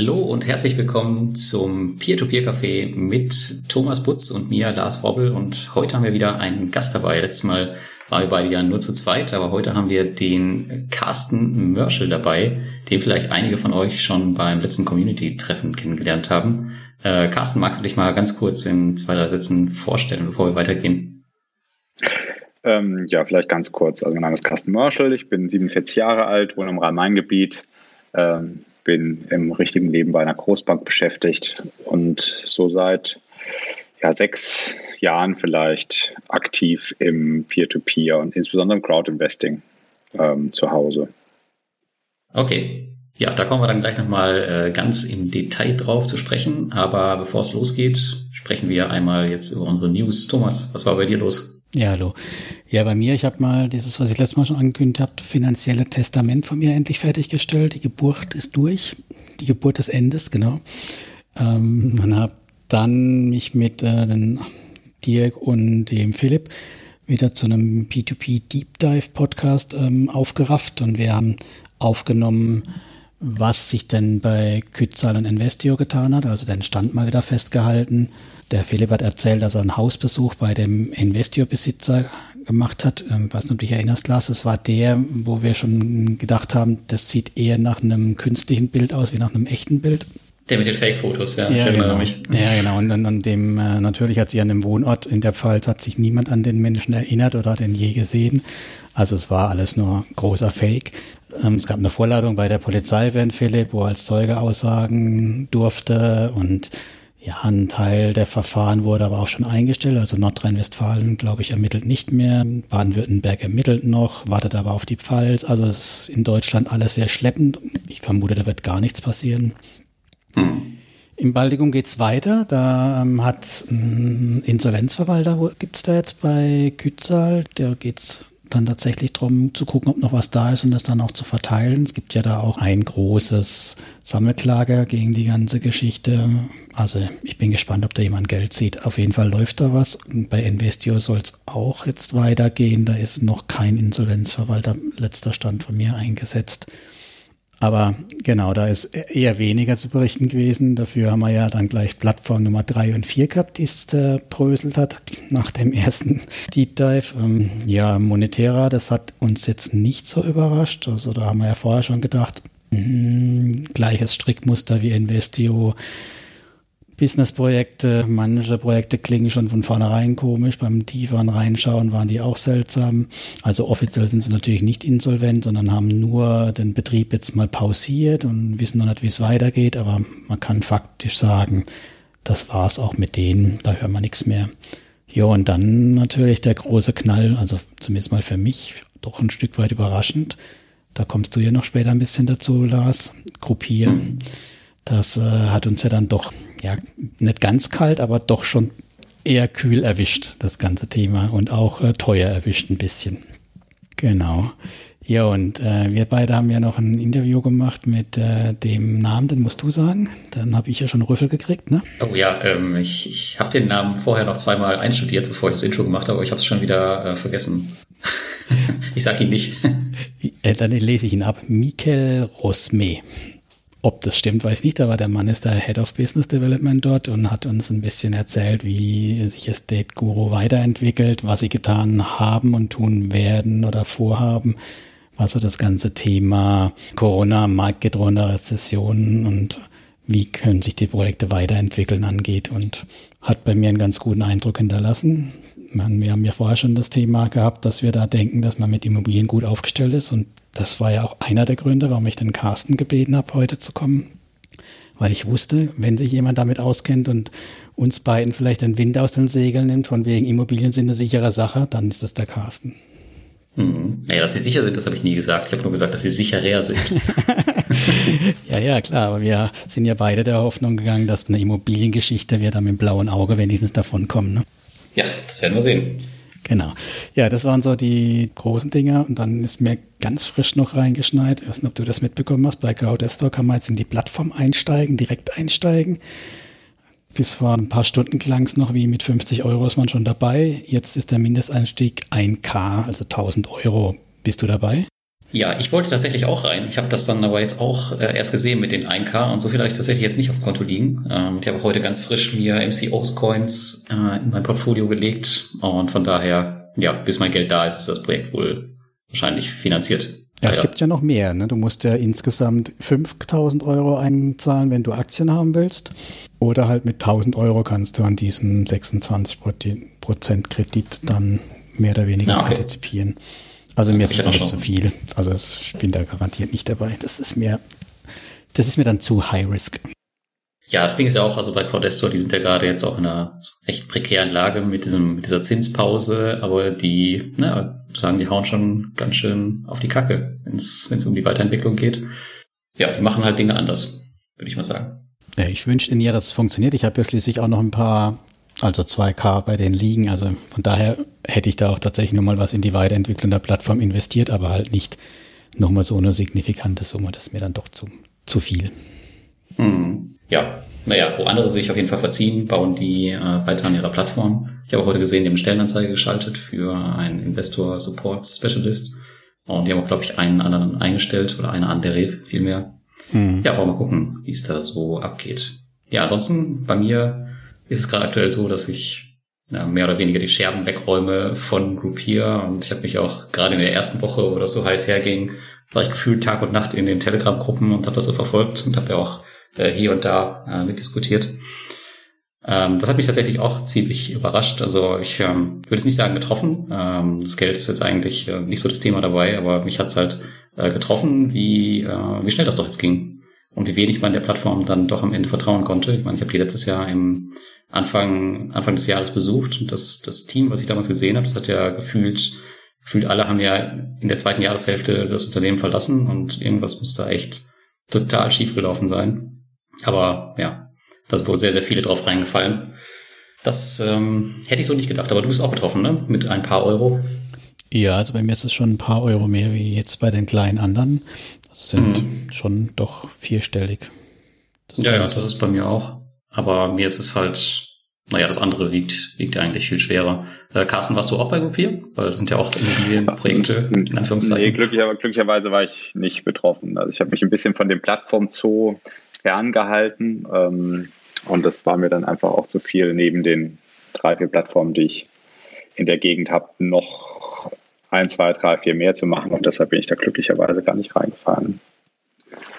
Hallo und herzlich willkommen zum Peer-to-Peer-Café mit Thomas Butz und mir, Lars Robbel. Und heute haben wir wieder einen Gast dabei. Letztes Mal waren wir beide ja nur zu zweit, aber heute haben wir den Carsten Mörschel dabei, den vielleicht einige von euch schon beim letzten Community-Treffen kennengelernt haben. Äh, Carsten, magst du dich mal ganz kurz in zwei, drei Sätzen vorstellen, bevor wir weitergehen? Ähm, ja, vielleicht ganz kurz. Also mein Name ist Carsten Mörschel, ich bin 47 Jahre alt, wohne im Rhein-Main-Gebiet, ähm, bin im richtigen Leben bei einer Großbank beschäftigt und so seit ja, sechs Jahren vielleicht aktiv im Peer-to-Peer -Peer und insbesondere im Crowd-Investing ähm, zu Hause. Okay. Ja, da kommen wir dann gleich nochmal äh, ganz im Detail drauf zu sprechen. Aber bevor es losgeht, sprechen wir einmal jetzt über unsere News. Thomas, was war bei dir los? Ja, hallo. Ja, bei mir, ich habe mal dieses, was ich letztes Mal schon angekündigt habe, finanzielle Testament von mir endlich fertiggestellt. Die Geburt ist durch. Die Geburt des Endes, genau. Ähm, man hat dann mich mit äh, den Dirk und dem Philipp wieder zu einem P2P Deep Dive Podcast ähm, aufgerafft und wir haben aufgenommen, was sich denn bei Kützal und Investio getan hat, also den Stand mal wieder festgehalten, der Philipp hat erzählt, dass er einen Hausbesuch bei dem Investio-Besitzer gemacht hat. Ähm, weiß nicht, ob du dich erinnerst, Lars, das war der, wo wir schon gedacht haben, das sieht eher nach einem künstlichen Bild aus wie nach einem echten Bild. Der mit den Fake-Fotos, ja. Ja, genau. Mich. ja, genau. Und an, an dem, äh, natürlich hat sich an dem Wohnort in der Pfalz hat sich niemand an den Menschen erinnert oder hat ihn je gesehen. Also es war alles nur großer Fake. Ähm, es gab eine Vorladung bei der Polizei, während Philipp, wo er als Zeuge aussagen durfte und ja, ein Teil der Verfahren wurde aber auch schon eingestellt. Also Nordrhein-Westfalen, glaube ich, ermittelt nicht mehr. Baden-Württemberg ermittelt noch, wartet aber auf die Pfalz. Also es ist in Deutschland alles sehr schleppend. Ich vermute, da wird gar nichts passieren. Hm. Im Baltikum geht's weiter. Da ähm, hat ein Insolvenzverwalter, gibt's da jetzt bei Kützal, der geht's dann tatsächlich darum zu gucken, ob noch was da ist und das dann auch zu verteilen. Es gibt ja da auch ein großes Sammelklager gegen die ganze Geschichte. Also ich bin gespannt, ob da jemand Geld sieht. Auf jeden Fall läuft da was. Bei Investio soll es auch jetzt weitergehen. Da ist noch kein Insolvenzverwalter, letzter Stand von mir eingesetzt. Aber genau, da ist eher weniger zu berichten gewesen. Dafür haben wir ja dann gleich Plattform Nummer drei und vier gehabt, die es äh, bröselt hat nach dem ersten Deep Dive. Ähm, ja, Monetera, das hat uns jetzt nicht so überrascht. Also da haben wir ja vorher schon gedacht, mh, gleiches Strickmuster wie Investio Businessprojekte, manche Projekte klingen schon von vornherein komisch. Beim tieferen Reinschauen waren die auch seltsam. Also offiziell sind sie natürlich nicht insolvent, sondern haben nur den Betrieb jetzt mal pausiert und wissen noch nicht, wie es weitergeht. Aber man kann faktisch sagen, das war's auch mit denen. Da hört man nichts mehr. Ja, und dann natürlich der große Knall, also zumindest mal für mich, doch ein Stück weit überraschend. Da kommst du ja noch später ein bisschen dazu, Lars. Gruppieren. Das äh, hat uns ja dann doch ja, nicht ganz kalt, aber doch schon eher kühl erwischt, das ganze Thema und auch äh, teuer erwischt ein bisschen. Genau. Ja, und äh, wir beide haben ja noch ein Interview gemacht mit äh, dem Namen, den musst du sagen. Dann habe ich ja schon Rüffel gekriegt, ne? Oh ja, ähm, ich, ich habe den Namen vorher noch zweimal einstudiert, bevor ich das Intro gemacht habe, aber ich habe es schon wieder äh, vergessen. ich sag ihn nicht. äh, dann lese ich ihn ab. Mikel Rosme. Ob das stimmt, weiß ich nicht, aber der Mann ist der Head of Business Development dort und hat uns ein bisschen erzählt, wie sich Estate Guru weiterentwickelt, was sie getan haben und tun werden oder vorhaben, was so das ganze Thema Corona, marktgedrohene Rezession und wie können sich die Projekte weiterentwickeln angeht und hat bei mir einen ganz guten Eindruck hinterlassen. Wir haben ja vorher schon das Thema gehabt, dass wir da denken, dass man mit Immobilien gut aufgestellt ist und das war ja auch einer der Gründe, warum ich den Carsten gebeten habe, heute zu kommen. Weil ich wusste, wenn sich jemand damit auskennt und uns beiden vielleicht den Wind aus den Segeln nimmt, von wegen Immobilien sind eine sichere Sache, dann ist es der Carsten. Hm. Naja, dass sie sicher sind, das habe ich nie gesagt. Ich habe nur gesagt, dass sie sicherer sind. ja, ja, klar. Aber wir sind ja beide der Hoffnung gegangen, dass eine Immobiliengeschichte wird dann mit dem blauen Auge wenigstens davon kommen. Ne? Ja, das werden wir sehen. Genau. Ja, das waren so die großen Dinger. Und dann ist mir ganz frisch noch reingeschneit. Ich weiß nicht, ob du das mitbekommen hast. Bei Crowdestor kann man jetzt in die Plattform einsteigen, direkt einsteigen. Bis vor ein paar Stunden klang es noch wie mit 50 Euro ist man schon dabei. Jetzt ist der Mindesteinstieg 1K, also 1000 Euro. Bist du dabei? Ja, ich wollte tatsächlich auch rein. Ich habe das dann aber jetzt auch äh, erst gesehen mit den 1K und so viel hatte ich tatsächlich jetzt nicht auf dem Konto liegen. Ähm, ich habe heute ganz frisch mir MCOs Coins äh, in mein Portfolio gelegt und von daher, ja, bis mein Geld da ist, ist das Projekt wohl wahrscheinlich finanziert. Ja, es gibt ja noch mehr. Ne? Du musst ja insgesamt 5000 Euro einzahlen, wenn du Aktien haben willst. Oder halt mit 1000 Euro kannst du an diesem 26 Prozent Kredit dann mehr oder weniger ja, okay. partizipieren. Also mir ist das nicht zu viel. Also ich bin da garantiert nicht dabei. Das ist mir, das ist mir dann zu high risk. Ja, das Ding ist ja auch, also bei Crowdestor, die sind ja gerade jetzt auch in einer echt prekären Lage mit diesem, mit dieser Zinspause, aber die, na, sagen, die hauen schon ganz schön auf die Kacke, wenn es um die Weiterentwicklung geht. Ja, die machen halt Dinge anders, würde ich mal sagen. Ich wünsche Ihnen ja, dass es funktioniert. Ich habe ja schließlich auch noch ein paar also 2K bei denen liegen. Also von daher hätte ich da auch tatsächlich nochmal was in die Weiterentwicklung der Plattform investiert, aber halt nicht nochmal so eine signifikante Summe. Das ist mir dann doch zu, zu viel. Hm. Ja, naja, wo andere sich auf jeden Fall verziehen, bauen die äh, weiter an ihrer Plattform. Ich habe heute gesehen, die haben eine Stellenanzeige geschaltet für einen Investor Support Specialist. Und die haben auch, glaube ich, einen anderen eingestellt oder eine andere vielmehr. Hm. Ja, aber mal gucken, wie es da so abgeht. Ja, ansonsten bei mir ist es gerade aktuell so, dass ich ja, mehr oder weniger die Scherben wegräume von Groupier und ich habe mich auch gerade in der ersten Woche, wo das so heiß herging, war ich gefühlt Tag und Nacht in den Telegram-Gruppen und habe das so verfolgt und habe ja auch äh, hier und da äh, mitdiskutiert. Ähm, das hat mich tatsächlich auch ziemlich überrascht. Also ich ähm, würde es nicht sagen getroffen. Ähm, das Geld ist jetzt eigentlich äh, nicht so das Thema dabei, aber mich hat es halt äh, getroffen, wie, äh, wie schnell das doch jetzt ging und wie wenig man der Plattform dann doch am Ende vertrauen konnte. Ich meine, ich habe die letztes Jahr im Anfang, Anfang des Jahres besucht und das, das Team, was ich damals gesehen habe, das hat ja gefühlt, gefühlt alle haben ja in der zweiten Jahreshälfte das Unternehmen verlassen und irgendwas muss da echt total schief gelaufen sein. Aber ja, da sind wohl sehr, sehr viele drauf reingefallen. Das ähm, hätte ich so nicht gedacht, aber du bist auch betroffen, ne? Mit ein paar Euro. Ja, also bei mir ist es schon ein paar Euro mehr wie jetzt bei den kleinen anderen. Das sind mhm. schon doch vierstellig. Das ja, ja, das ist bei mir auch. Aber mir ist es halt, naja, das andere wiegt, wiegt eigentlich viel schwerer. Äh, Carsten, warst du auch bei Groupier? Weil das sind ja auch Immobilienprojekte, in Anführungszeichen. Nee, glücklicher, glücklicherweise war ich nicht betroffen. Also ich habe mich ein bisschen von dem Plattform-Zoo ferngehalten. Ähm, und das war mir dann einfach auch zu viel, neben den drei, vier Plattformen, die ich in der Gegend habe, noch ein, zwei, drei, vier mehr zu machen. Und deshalb bin ich da glücklicherweise gar nicht reingefahren.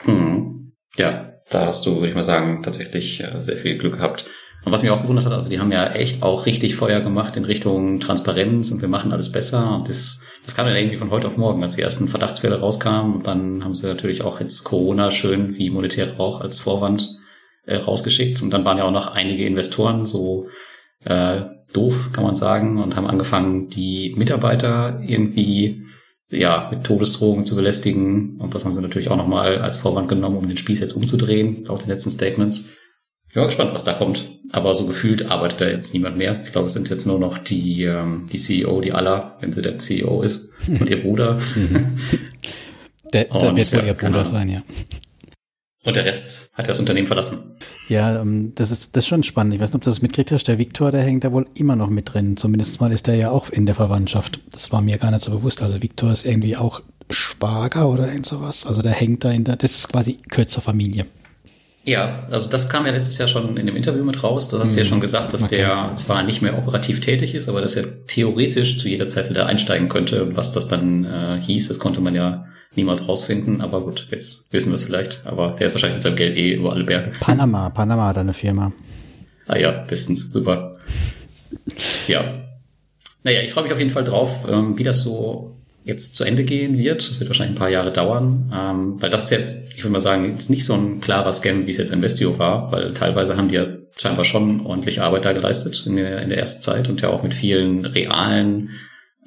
Hm. Ja, da hast du, würde ich mal sagen, tatsächlich äh, sehr viel Glück gehabt. Und was mich auch gewundert hat, also die haben ja echt auch richtig Feuer gemacht in Richtung Transparenz und wir machen alles besser. Und das, das kam dann irgendwie von heute auf morgen, als die ersten Verdachtsfälle rauskamen. Und dann haben sie natürlich auch jetzt Corona schön wie monetäre auch als Vorwand äh, rausgeschickt. Und dann waren ja auch noch einige Investoren so äh, doof, kann man sagen, und haben angefangen, die Mitarbeiter irgendwie ja, mit Todesdrogen zu belästigen. Und das haben sie natürlich auch nochmal als Vorwand genommen, um den Spieß jetzt umzudrehen, laut den letzten Statements. Ich bin mal gespannt, was da kommt. Aber so gefühlt arbeitet da jetzt niemand mehr. Ich glaube, es sind jetzt nur noch die, ähm, die CEO, die Allah, wenn sie der CEO ist, und ihr Bruder. der, der wird wohl ihr Bruder sein, ja. Und der Rest hat das Unternehmen verlassen. Ja, ähm, das ist, das ist schon spannend. Ich weiß nicht, ob du das mitgekriegt hast. Der Viktor, der hängt da wohl immer noch mit drin. Zumindest mal ist der ja auch in der Verwandtschaft. Das war mir gar nicht so bewusst. Also Viktor ist irgendwie auch Schwager oder irgend sowas. Also der hängt da in der, das ist quasi Kürzer Familie. Ja, also das kam ja letztes Jahr schon in dem Interview mit raus. Da hat sie hm. ja schon gesagt, dass okay. der zwar nicht mehr operativ tätig ist, aber dass er theoretisch zu jeder Zeit wieder einsteigen könnte. Was das dann äh, hieß, das konnte man ja niemals rausfinden. Aber gut, jetzt wissen wir es vielleicht. Aber der ist wahrscheinlich mit seinem Geld eh über alle Berge. Panama, Panama hat eine Firma. Ah ja, bestens, super. Ja. Naja, ich freue mich auf jeden Fall drauf, ähm, wie das so jetzt zu Ende gehen wird. Das wird wahrscheinlich ein paar Jahre dauern, ähm, weil das ist jetzt, ich würde mal sagen, jetzt nicht so ein klarer Scam, wie es jetzt Investio war, weil teilweise haben die ja scheinbar schon ordentlich Arbeit da geleistet in der, in der ersten Zeit und ja auch mit vielen realen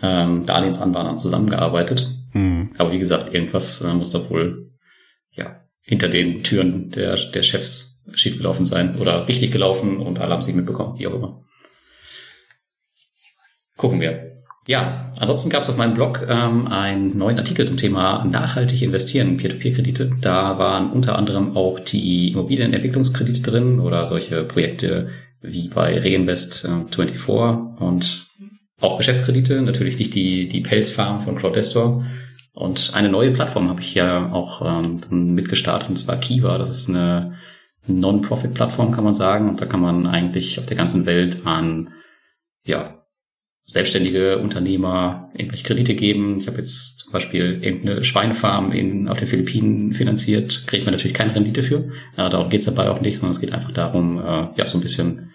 ähm, Darlehensanbahnern zusammengearbeitet. Mhm. Aber wie gesagt, irgendwas äh, muss da wohl ja hinter den Türen der, der Chefs schiefgelaufen sein oder richtig gelaufen und alle haben es nicht mitbekommen, wie auch immer. Gucken wir. Ja, ansonsten gab es auf meinem Blog ähm, einen neuen Artikel zum Thema nachhaltig investieren, Peer-to-Peer-Kredite. Da waren unter anderem auch die Immobilienentwicklungskredite drin oder solche Projekte wie bei Reinvest äh, 24 und auch Geschäftskredite, natürlich nicht die, die Pelzfarm von Claudestor. Und eine neue Plattform habe ich ja auch ähm, mitgestartet, und zwar Kiva. Das ist eine Non-Profit-Plattform, kann man sagen. Und da kann man eigentlich auf der ganzen Welt an ja, selbstständige Unternehmer irgendwelche Kredite geben. Ich habe jetzt zum Beispiel irgendeine Schweinefarm in, auf den Philippinen finanziert, kriegt man natürlich keine Rendite für. Äh, darum geht's dabei auch nicht, sondern es geht einfach darum, äh, ja, so ein bisschen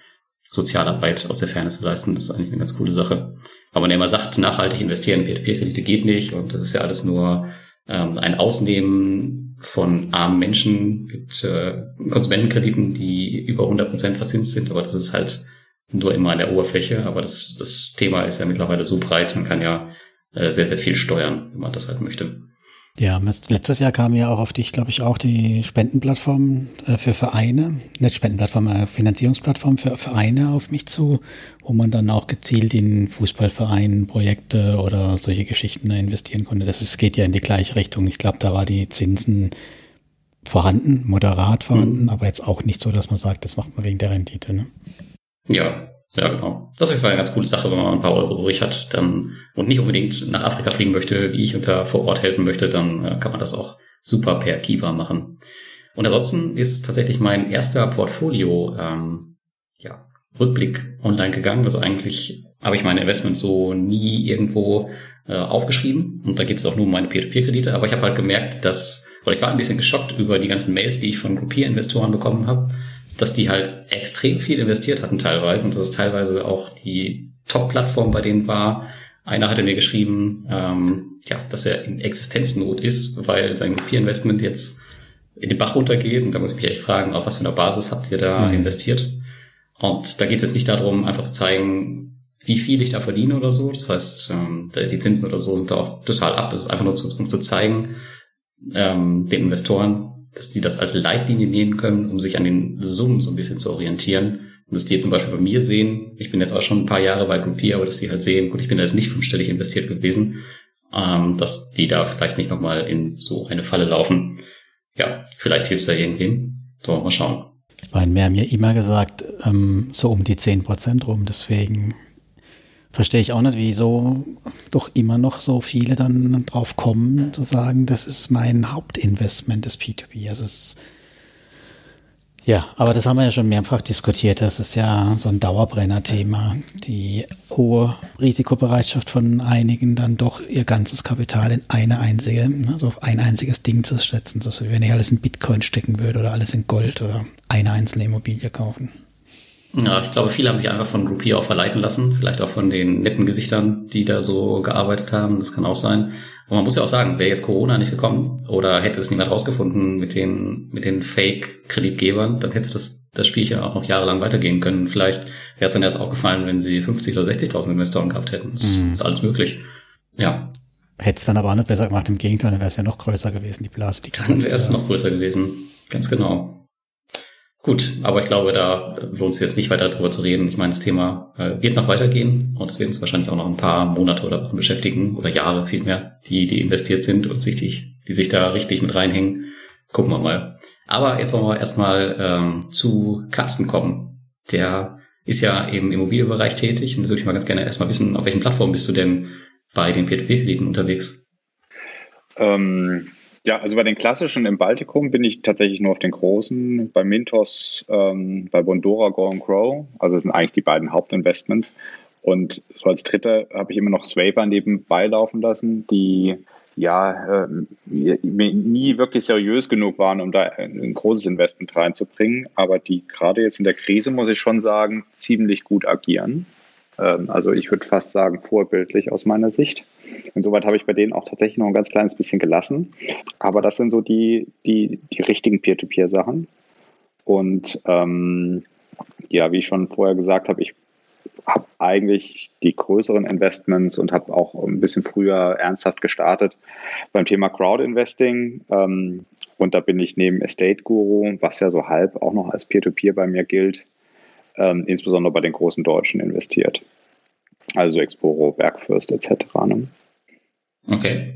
Sozialarbeit aus der Ferne zu leisten. Das ist eigentlich eine ganz coole Sache. Aber man ja immer sagt, nachhaltig investieren in P2P-Kredite geht nicht und das ist ja alles nur ähm, ein Ausnehmen von armen Menschen mit äh, Konsumentenkrediten, die über 100% verzinst sind, aber das ist halt nur immer an der Oberfläche. Aber das, das Thema ist ja mittlerweile so breit, man kann ja äh, sehr, sehr viel steuern, wenn man das halt möchte. Ja, letztes Jahr kam ja auch auf dich, glaube ich, auch die Spendenplattform äh, für Vereine, nicht Spendenplattform, äh, Finanzierungsplattform für Vereine auf mich zu, wo man dann auch gezielt in Fußballvereinen, Projekte oder solche Geschichten investieren konnte. Das ist, geht ja in die gleiche Richtung. Ich glaube, da war die Zinsen vorhanden, moderat vorhanden, mhm. aber jetzt auch nicht so, dass man sagt, das macht man wegen der Rendite. Ne? Ja, ja, genau. Das ist auf jeden eine ganz coole Sache, wenn man ein paar Euro übrig hat dann und nicht unbedingt nach Afrika fliegen möchte, wie ich und da vor Ort helfen möchte, dann äh, kann man das auch super per Kiva machen. Und ansonsten ist tatsächlich mein erster Portfolio ähm, ja, Rückblick online gegangen. Also eigentlich habe ich meine Investments so nie irgendwo äh, aufgeschrieben und da geht es auch nur um meine Peer-to-Peer-Kredite, aber ich habe halt gemerkt, dass, oder ich war ein bisschen geschockt über die ganzen Mails, die ich von Gruppier-Investoren bekommen habe, dass die halt extrem viel investiert hatten teilweise und dass es teilweise auch die Top-Plattform bei denen war. Einer hatte mir geschrieben, ähm, ja, dass er in Existenznot ist, weil sein Papierinvestment jetzt in den Bach runtergeht. Und da muss ich mich echt fragen, auf was für einer Basis habt ihr da mhm. investiert? Und da geht es jetzt nicht darum, einfach zu zeigen, wie viel ich da verdiene oder so. Das heißt, ähm, die Zinsen oder so sind da auch total ab. Es ist einfach nur zu, um zu zeigen, ähm, den Investoren, dass die das als Leitlinie nehmen können, um sich an den Summen so ein bisschen zu orientieren. Und dass die jetzt zum Beispiel bei mir sehen, ich bin jetzt auch schon ein paar Jahre bei Groupier, aber dass die halt sehen, gut, ich bin da jetzt nicht fünfstellig investiert gewesen, ähm, dass die da vielleicht nicht nochmal in so eine Falle laufen. Ja, vielleicht hilft es da irgendwie. So, mal schauen. Ich meine, wir haben ja immer gesagt, ähm, so um die zehn Prozent rum, deswegen verstehe ich auch nicht, wieso doch immer noch so viele dann drauf kommen, zu sagen, das ist mein Hauptinvestment des P2P. Also es ja, aber das haben wir ja schon mehrfach diskutiert. Das ist ja so ein Dauerbrenner-Thema. Die hohe Risikobereitschaft von einigen, dann doch ihr ganzes Kapital in eine einzige, also auf ein einziges Ding zu setzen. So wie wenn ich alles in Bitcoin stecken würde oder alles in Gold oder eine einzelne Immobilie kaufen. Ja, ich glaube, viele haben sich einfach von Groupie auch verleiten lassen. Vielleicht auch von den netten Gesichtern, die da so gearbeitet haben. Das kann auch sein. Und man muss ja auch sagen, wäre jetzt Corona nicht gekommen oder hätte es niemand rausgefunden mit den, mit den Fake-Kreditgebern, dann hätte das, das Spiel ja auch noch jahrelang weitergehen können. Vielleicht wäre es dann erst aufgefallen, wenn sie 50 oder 60.000 Investoren gehabt hätten. Das mhm. ist alles möglich. Ja. Hätte es dann aber auch nicht besser gemacht. Im Gegenteil, dann wäre es ja noch größer gewesen, die Blase. Die dann wäre es noch größer gewesen. Ganz genau. Gut, aber ich glaube, da lohnt es jetzt nicht weiter darüber zu reden. Ich meine, das Thema äh, wird noch weitergehen und es wird uns wahrscheinlich auch noch ein paar Monate oder Wochen beschäftigen oder Jahre vielmehr, die, die investiert sind und sich die, die sich da richtig mit reinhängen. Gucken wir mal. Aber jetzt wollen wir erstmal ähm, zu Carsten kommen. Der ist ja im Immobilienbereich tätig und da würde ich mal ganz gerne erstmal wissen, auf welchen Plattformen bist du denn bei den Peer-to-Peer-Krediten unterwegs? Ähm, ja, also bei den klassischen im Baltikum bin ich tatsächlich nur auf den großen, bei Mintos, ähm, bei Bondora, Go and Grow. Also das sind eigentlich die beiden Hauptinvestments. Und so als dritte habe ich immer noch Swaper nebenbei laufen lassen, die ja äh, nie wirklich seriös genug waren, um da ein großes Investment reinzubringen, aber die gerade jetzt in der Krise, muss ich schon sagen, ziemlich gut agieren. Ähm, also ich würde fast sagen, vorbildlich aus meiner Sicht. Insoweit habe ich bei denen auch tatsächlich noch ein ganz kleines bisschen gelassen. Aber das sind so die, die, die richtigen Peer-to-Peer-Sachen. Und ähm, ja, wie ich schon vorher gesagt habe, ich habe eigentlich die größeren Investments und habe auch ein bisschen früher ernsthaft gestartet beim Thema Crowd-Investing. Ähm, und da bin ich neben Estate Guru, was ja so halb auch noch als Peer-to-Peer -Peer bei mir gilt, ähm, insbesondere bei den großen Deutschen investiert. Also Exporo, Bergfürst etc. Ne? Okay.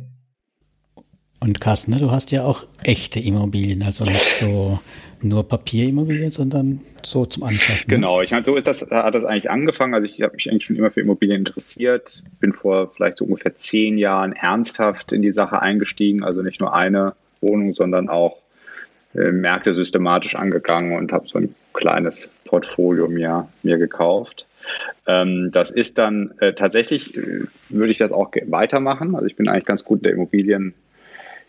Und Carsten, ne, du hast ja auch echte Immobilien, also nicht so nur Papierimmobilien, sondern so zum Anfassen. Ne? Genau, ich meine, so ist das, hat das eigentlich angefangen. Also ich habe mich eigentlich schon immer für Immobilien interessiert, bin vor vielleicht so ungefähr zehn Jahren ernsthaft in die Sache eingestiegen, also nicht nur eine Wohnung, sondern auch äh, Märkte systematisch angegangen und habe so ein kleines Portfolio mir, mir gekauft. Ähm, das ist dann äh, tatsächlich, äh, würde ich das auch weitermachen. Also ich bin eigentlich ganz gut in der Immobilien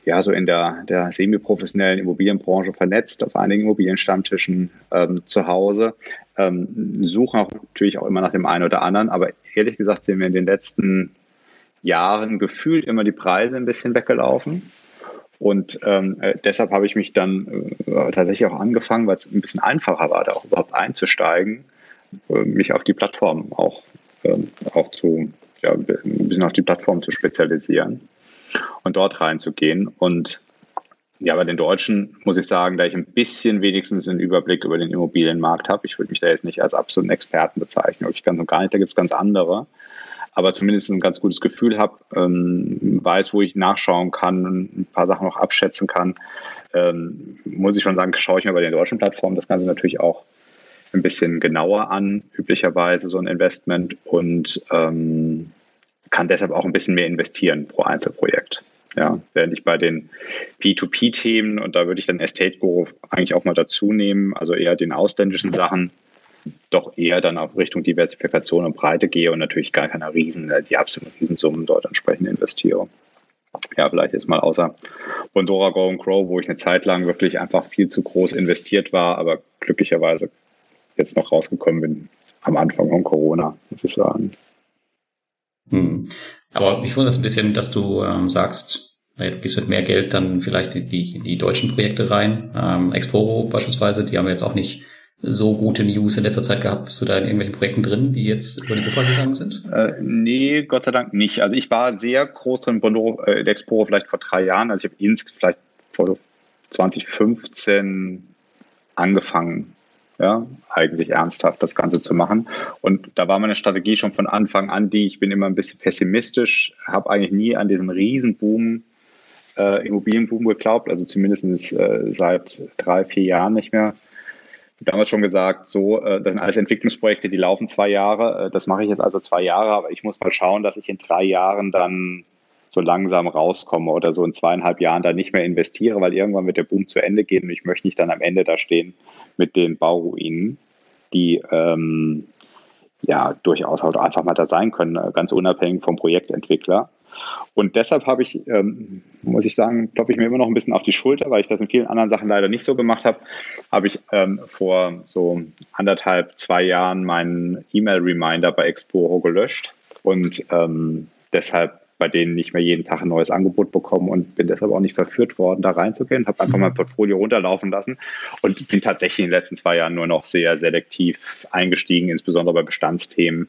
ja, so in der, der semi-professionellen Immobilienbranche vernetzt, auf einigen Immobilienstammtischen ähm, zu Hause. Ähm, suchen auch natürlich auch immer nach dem einen oder anderen, aber ehrlich gesagt sind wir in den letzten Jahren gefühlt immer die Preise ein bisschen weggelaufen. Und ähm, äh, deshalb habe ich mich dann äh, tatsächlich auch angefangen, weil es ein bisschen einfacher war, da auch überhaupt einzusteigen, mich auf die Plattform auch, ähm, auch zu, ja, ein bisschen auf die Plattform zu spezialisieren und dort reinzugehen. Und ja, bei den Deutschen muss ich sagen, da ich ein bisschen wenigstens einen Überblick über den Immobilienmarkt habe, ich würde mich da jetzt nicht als absoluten Experten bezeichnen, ich ganz und gar nicht, da gibt es ganz andere, aber zumindest ein ganz gutes Gefühl habe, ähm, weiß, wo ich nachschauen kann, ein paar Sachen noch abschätzen kann, ähm, muss ich schon sagen, schaue ich mir bei den deutschen Plattformen das Ganze natürlich auch ein bisschen genauer an, üblicherweise so ein Investment und ähm, kann deshalb auch ein bisschen mehr investieren pro Einzelprojekt. Ja, während ich bei den P2P-Themen, und da würde ich dann Estate Guru eigentlich auch mal dazu nehmen, also eher den ausländischen Sachen, doch eher dann auf Richtung Diversifikation und Breite gehe und natürlich gar keine Riesen, die absoluten Riesensummen dort entsprechend investiere. Ja, vielleicht jetzt mal außer Bondora Go and Grow, wo ich eine Zeit lang wirklich einfach viel zu groß investiert war, aber glücklicherweise jetzt noch rausgekommen bin am Anfang von Corona, muss ich sagen. Hm. Aber ich wundere es ein bisschen, dass du ähm, sagst, du gehst mit mehr Geld dann vielleicht in die, in die deutschen Projekte rein. Ähm, Exporo beispielsweise, die haben jetzt auch nicht so gute News in letzter Zeit gehabt. Bist du da in irgendwelchen Projekten drin, die jetzt über die Gruppe gegangen sind? Äh, nee, Gott sei Dank nicht. Also ich war sehr groß drin, Bondo, äh, Exporo vielleicht vor drei Jahren. Also ich habe ins vielleicht vor 2015 angefangen, ja, eigentlich ernsthaft das Ganze zu machen. Und da war meine Strategie schon von Anfang an die, ich bin immer ein bisschen pessimistisch, habe eigentlich nie an diesen Riesenboom, äh, Immobilienboom geglaubt, also zumindest äh, seit drei, vier Jahren nicht mehr. Damals schon gesagt, so, äh, das sind alles Entwicklungsprojekte, die laufen zwei Jahre. Äh, das mache ich jetzt also zwei Jahre, aber ich muss mal schauen, dass ich in drei Jahren dann so langsam rauskomme oder so in zweieinhalb Jahren da nicht mehr investiere, weil irgendwann wird der Boom zu Ende gehen und ich möchte nicht dann am Ende da stehen mit den Bauruinen, die ähm, ja durchaus halt einfach mal da sein können, äh, ganz unabhängig vom Projektentwickler. Und deshalb habe ich, ähm, muss ich sagen, klopfe ich mir immer noch ein bisschen auf die Schulter, weil ich das in vielen anderen Sachen leider nicht so gemacht habe, habe ich ähm, vor so anderthalb, zwei Jahren meinen E-Mail-Reminder bei Exporo gelöscht und ähm, deshalb bei denen nicht mehr jeden Tag ein neues Angebot bekommen und bin deshalb auch nicht verführt worden, da reinzugehen. Habe einfach mhm. mein Portfolio runterlaufen lassen und bin tatsächlich in den letzten zwei Jahren nur noch sehr selektiv eingestiegen, insbesondere bei Bestandsthemen.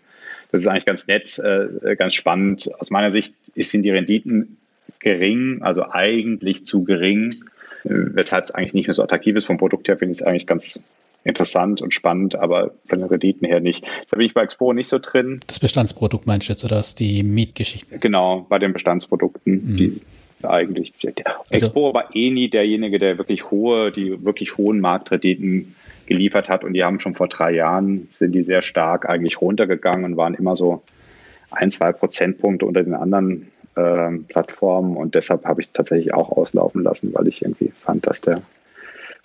Das ist eigentlich ganz nett, äh, ganz spannend. Aus meiner Sicht sind die Renditen gering, also eigentlich zu gering, äh, weshalb es eigentlich nicht mehr so attraktiv ist. Vom Produkt her finde ich es eigentlich ganz interessant und spannend, aber von den Renditen her nicht. Da bin ich bei Expo nicht so drin. Das Bestandsprodukt meinst du jetzt oder das die Mietgeschichten? Genau, bei den Bestandsprodukten, mhm. die eigentlich. Also, Expo war eh nie derjenige, der wirklich hohe, die wirklich hohen Marktrenditen geliefert hat und die haben schon vor drei Jahren, sind die sehr stark eigentlich runtergegangen und waren immer so ein, zwei Prozentpunkte unter den anderen äh, Plattformen und deshalb habe ich tatsächlich auch auslaufen lassen, weil ich irgendwie fand, dass der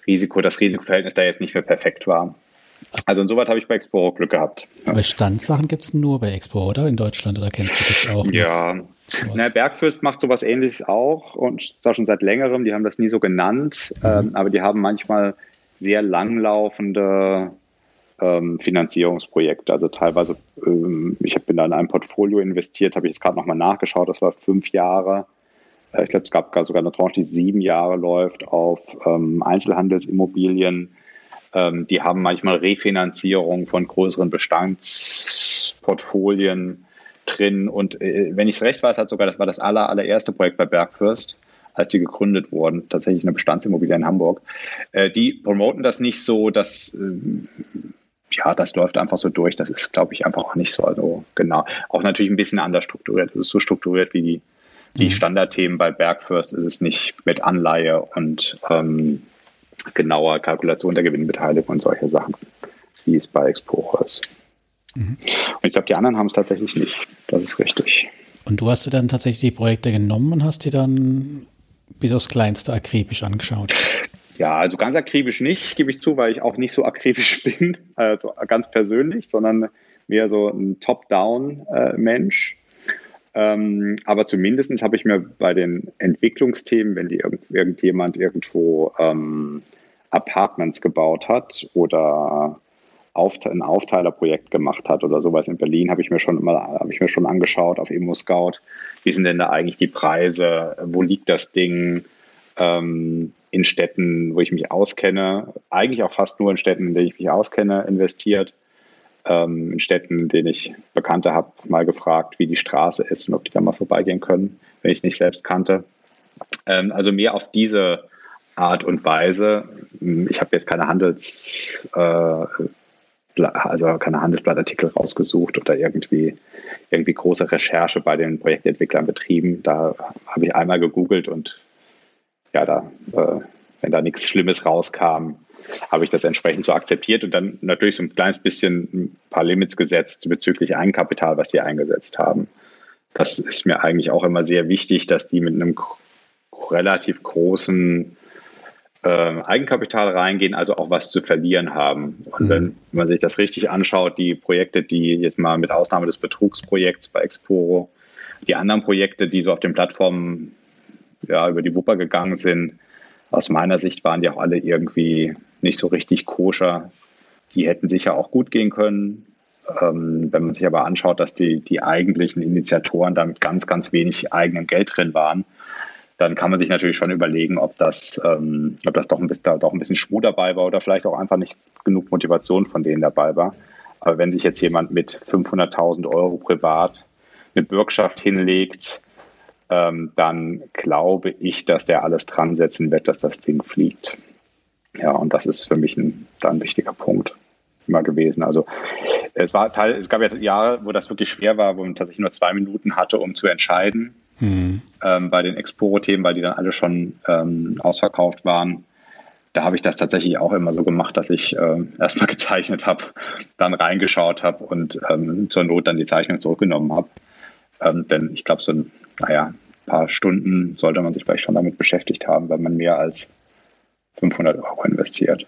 Risiko, das Risikoverhältnis da jetzt nicht mehr perfekt war. Also insoweit habe ich bei Exporo Glück gehabt. Ja. Bestandssachen gibt es nur bei Exporo, oder? In Deutschland, oder kennst du das auch? Ja. Na, Bergfürst macht sowas ähnliches auch und zwar schon seit längerem. Die haben das nie so genannt, mhm. ähm, aber die haben manchmal sehr langlaufende ähm, Finanzierungsprojekte. Also teilweise, ähm, ich bin da in ein Portfolio investiert, habe ich jetzt gerade nochmal nachgeschaut, das war fünf Jahre. Äh, ich glaube, es gab sogar eine Tranche, die sieben Jahre läuft auf ähm, Einzelhandelsimmobilien. Ähm, die haben manchmal Refinanzierung von größeren Bestandsportfolien drin. Und äh, wenn ich es recht weiß, hat sogar, das war das aller, allererste Projekt bei Bergfürst, als die gegründet wurden, tatsächlich eine Bestandsimmobilie in Hamburg. Äh, die promoten das nicht so, dass äh, ja, das läuft einfach so durch. Das ist, glaube ich, einfach auch nicht so also genau. Auch natürlich ein bisschen anders strukturiert. Das ist so strukturiert wie die Die mhm. Standardthemen bei Bergfürst ist es nicht mit Anleihe und ähm, genauer Kalkulation der Gewinnbeteiligung und solche Sachen, wie es bei Explorer ist. Mhm. Und ich glaube, die anderen haben es tatsächlich nicht. Das ist richtig. Und du hast dir dann tatsächlich die Projekte genommen und hast die dann bis aufs Kleinste akribisch angeschaut? Ja, also ganz akribisch nicht, gebe ich zu, weil ich auch nicht so akribisch bin, also ganz persönlich, sondern mehr so ein Top-Down-Mensch. Ähm, aber zumindest habe ich mir bei den Entwicklungsthemen, wenn die irgend, irgendjemand irgendwo ähm, Apartments gebaut hat oder ein Aufteilerprojekt gemacht hat oder sowas in Berlin, habe ich mir schon mal habe ich mir schon angeschaut auf Immo Scout. Wie sind denn da eigentlich die Preise? Wo liegt das Ding? Ähm, in Städten, wo ich mich auskenne, eigentlich auch fast nur in Städten, in denen ich mich auskenne, investiert. Ähm, in Städten, denen ich Bekannte habe, mal gefragt, wie die Straße ist und ob die da mal vorbeigehen können, wenn ich es nicht selbst kannte. Ähm, also mehr auf diese Art und Weise. Ich habe jetzt keine Handels, äh, also keine Handelsblattartikel rausgesucht oder irgendwie, irgendwie große Recherche bei den Projektentwicklern betrieben. Da habe ich einmal gegoogelt und ja, da, äh, wenn da nichts Schlimmes rauskam, habe ich das entsprechend so akzeptiert und dann natürlich so ein kleines bisschen ein paar Limits gesetzt bezüglich Eigenkapital, was die eingesetzt haben. Das ist mir eigentlich auch immer sehr wichtig, dass die mit einem relativ großen äh, Eigenkapital reingehen, also auch was zu verlieren haben. Und wenn, mhm. wenn man sich das richtig anschaut, die Projekte, die jetzt mal mit Ausnahme des Betrugsprojekts bei Exporo, die anderen Projekte, die so auf den Plattformen ja, über die Wupper gegangen sind, aus meiner Sicht waren die auch alle irgendwie nicht so richtig koscher. Die hätten sicher auch gut gehen können. Ähm, wenn man sich aber anschaut, dass die, die eigentlichen Initiatoren da mit ganz, ganz wenig eigenem Geld drin waren, dann kann man sich natürlich schon überlegen, ob das, ähm, ob das doch ein, bisschen, doch ein bisschen Schwur dabei war oder vielleicht auch einfach nicht genug Motivation von denen dabei war. Aber wenn sich jetzt jemand mit 500.000 Euro privat eine Bürgschaft hinlegt, ähm, dann glaube ich, dass der alles dran setzen wird, dass das Ding fliegt. Ja, und das ist für mich ein, ein wichtiger Punkt immer gewesen. Also es war Teil, es gab ja Jahre, wo das wirklich schwer war, wo man tatsächlich nur zwei Minuten hatte, um zu entscheiden mhm. ähm, bei den Exporo-Themen, weil die dann alle schon ähm, ausverkauft waren. Da habe ich das tatsächlich auch immer so gemacht, dass ich äh, erstmal gezeichnet habe, dann reingeschaut habe und ähm, zur Not dann die Zeichnung zurückgenommen habe. Ähm, denn ich glaube, so ein naja, ein paar Stunden sollte man sich vielleicht schon damit beschäftigt haben, wenn man mehr als 500 Euro investiert.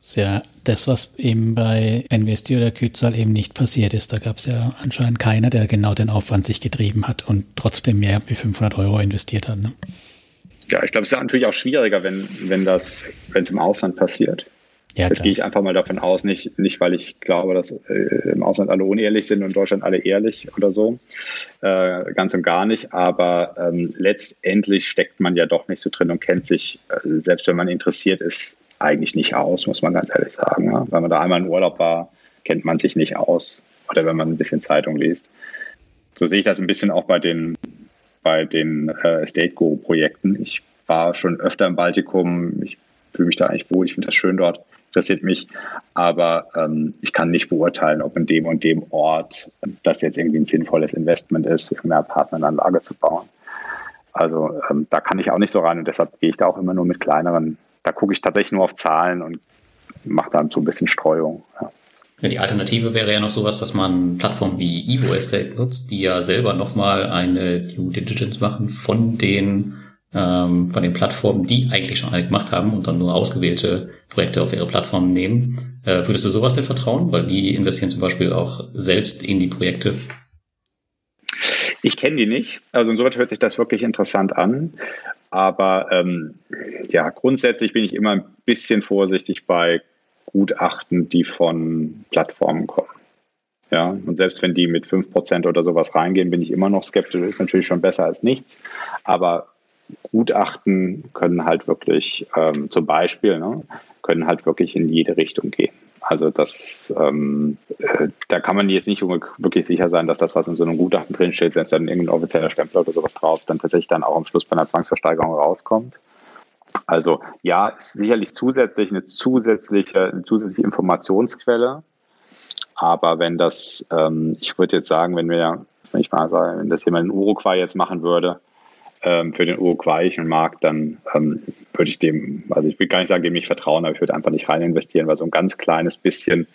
Das ist ja das, was eben bei Investi oder Kützal eben nicht passiert ist. Da gab es ja anscheinend keiner, der genau den Aufwand sich getrieben hat und trotzdem mehr wie 500 Euro investiert hat. Ne? Ja, ich glaube, es ist natürlich auch schwieriger, wenn, wenn das, wenn es im Ausland passiert. Ja, das gehe ich einfach mal davon aus, nicht, nicht weil ich glaube, dass äh, im Ausland alle unehrlich sind und in Deutschland alle ehrlich oder so. Äh, ganz und gar nicht. Aber ähm, letztendlich steckt man ja doch nicht so drin und kennt sich, äh, selbst wenn man interessiert ist, eigentlich nicht aus, muss man ganz ehrlich sagen. Ja? Wenn man da einmal in Urlaub war, kennt man sich nicht aus. Oder wenn man ein bisschen Zeitung liest. So sehe ich das ein bisschen auch bei den, bei den äh, Estate Guru-Projekten. Ich war schon öfter im Baltikum. Ich fühle mich da eigentlich wohl. Ich finde das schön dort interessiert mich. Aber ähm, ich kann nicht beurteilen, ob in dem und dem Ort das jetzt irgendwie ein sinnvolles Investment ist, irgendeine Apartmentanlage zu bauen. Also ähm, da kann ich auch nicht so rein und deshalb gehe ich da auch immer nur mit kleineren. Da gucke ich tatsächlich nur auf Zahlen und mache dann so ein bisschen Streuung. Ja, die Alternative wäre ja noch sowas, dass man Plattformen wie Evo Estate nutzt, die ja selber nochmal eine Due Diligence machen von den ähm, von den Plattformen, die eigentlich schon alle gemacht haben und dann nur ausgewählte Projekte auf ihre Plattform nehmen. Äh, würdest du sowas denn vertrauen? Weil die investieren zum Beispiel auch selbst in die Projekte. Ich kenne die nicht. Also insoweit hört sich das wirklich interessant an. Aber ähm, ja, grundsätzlich bin ich immer ein bisschen vorsichtig bei Gutachten, die von Plattformen kommen. Ja, und selbst wenn die mit 5% oder sowas reingehen, bin ich immer noch skeptisch. Ist natürlich schon besser als nichts. Aber Gutachten können halt wirklich ähm, zum Beispiel, ne, können halt wirklich in jede Richtung gehen. Also das, ähm, äh, da kann man jetzt nicht wirklich sicher sein, dass das, was in so einem Gutachten drinsteht, selbst wenn irgendein offizieller Stempel oder sowas drauf, dann tatsächlich dann auch am Schluss bei einer Zwangsversteigerung rauskommt. Also ja, ist sicherlich zusätzlich eine zusätzliche, eine zusätzliche Informationsquelle. Aber wenn das, ähm, ich würde jetzt sagen, wenn wir, wenn ich mal sagen, wenn das jemand in Uruguay jetzt machen würde, ähm, für den uruguayischen Markt, dann ähm, würde ich dem, also ich will gar nicht sagen, dem nicht vertrauen, aber ich würde einfach nicht rein investieren, weil so ein ganz kleines bisschen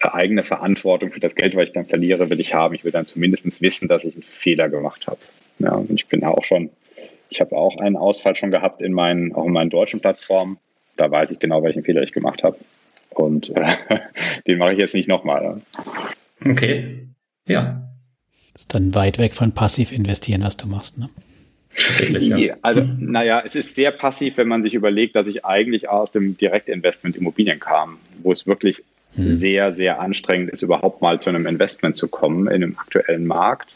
äh, eigene Verantwortung für das Geld, was ich dann verliere, will ich haben. Ich will dann zumindest wissen, dass ich einen Fehler gemacht habe. Ja, und ich bin auch schon, ich habe auch einen Ausfall schon gehabt in meinen, auch in meinen deutschen Plattformen. Da weiß ich genau, welchen Fehler ich gemacht habe. Und äh, den mache ich jetzt nicht nochmal. Okay. Ja. Das ist dann weit weg von passiv investieren, was du machst, ne? Tatsächlich, ja. Also, naja, es ist sehr passiv, wenn man sich überlegt, dass ich eigentlich aus dem Direktinvestment Immobilien kam, wo es wirklich hm. sehr, sehr anstrengend ist, überhaupt mal zu einem Investment zu kommen in einem aktuellen Markt.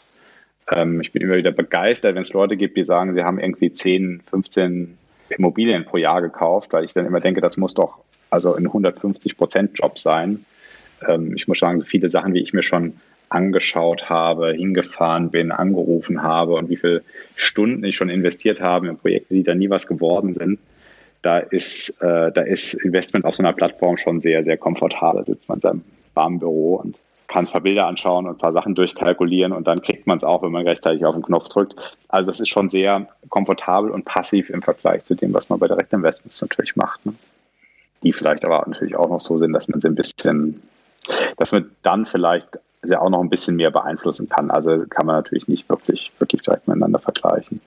Ähm, ich bin immer wieder begeistert, wenn es Leute gibt, die sagen, sie haben irgendwie 10, 15 Immobilien pro Jahr gekauft, weil ich dann immer denke, das muss doch also ein 150 Prozent Job sein. Ähm, ich muss sagen, so viele Sachen, wie ich mir schon angeschaut habe, hingefahren bin, angerufen habe und wie viele Stunden ich schon investiert habe in Projekte, die da nie was geworden sind, da ist, äh, da ist Investment auf so einer Plattform schon sehr, sehr komfortabel. Da sitzt man in seinem warmen Büro und kann ein paar Bilder anschauen und ein paar Sachen durchkalkulieren und dann kriegt man es auch, wenn man rechtzeitig auf den Knopf drückt. Also das ist schon sehr komfortabel und passiv im Vergleich zu dem, was man bei Direktinvestments natürlich macht. Ne? Die vielleicht aber natürlich auch noch so sind, dass man sie ein bisschen, dass man dann vielleicht ja auch noch ein bisschen mehr beeinflussen kann. Also kann man natürlich nicht wirklich, wirklich direkt miteinander vergleichen.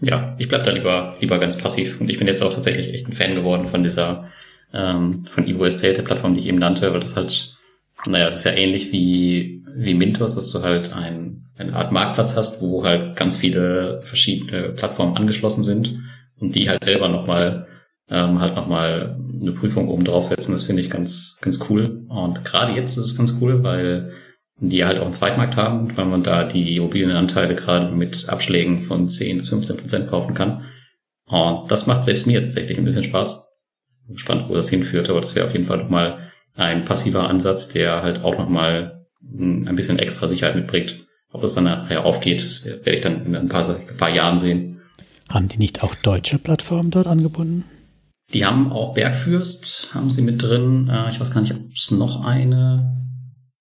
Ja, ich bleib da lieber, lieber ganz passiv. Und ich bin jetzt auch tatsächlich echt ein Fan geworden von dieser, ähm, von Evo Estate, der Plattform, die ich eben nannte, weil das halt, naja, es ist ja ähnlich wie, wie Mintos, dass du halt ein, eine Art Marktplatz hast, wo halt ganz viele verschiedene Plattformen angeschlossen sind und die halt selber nochmal ähm, halt nochmal eine Prüfung oben draufsetzen. Das finde ich ganz, ganz cool. Und gerade jetzt ist es ganz cool, weil die halt auch einen Zweitmarkt haben, weil man da die Immobilienanteile gerade mit Abschlägen von 10 bis 15 Prozent kaufen kann. Und das macht selbst mir jetzt tatsächlich ein bisschen Spaß. Bin gespannt, wo das hinführt, aber das wäre auf jeden Fall nochmal ein passiver Ansatz, der halt auch nochmal ein bisschen extra Sicherheit mitbringt. Ob das dann nachher aufgeht, das werde ich dann in ein paar, ein paar Jahren sehen. Haben die nicht auch deutsche Plattformen dort angebunden? Die haben auch Bergfürst, haben sie mit drin. Äh, ich weiß gar nicht, ob es noch eine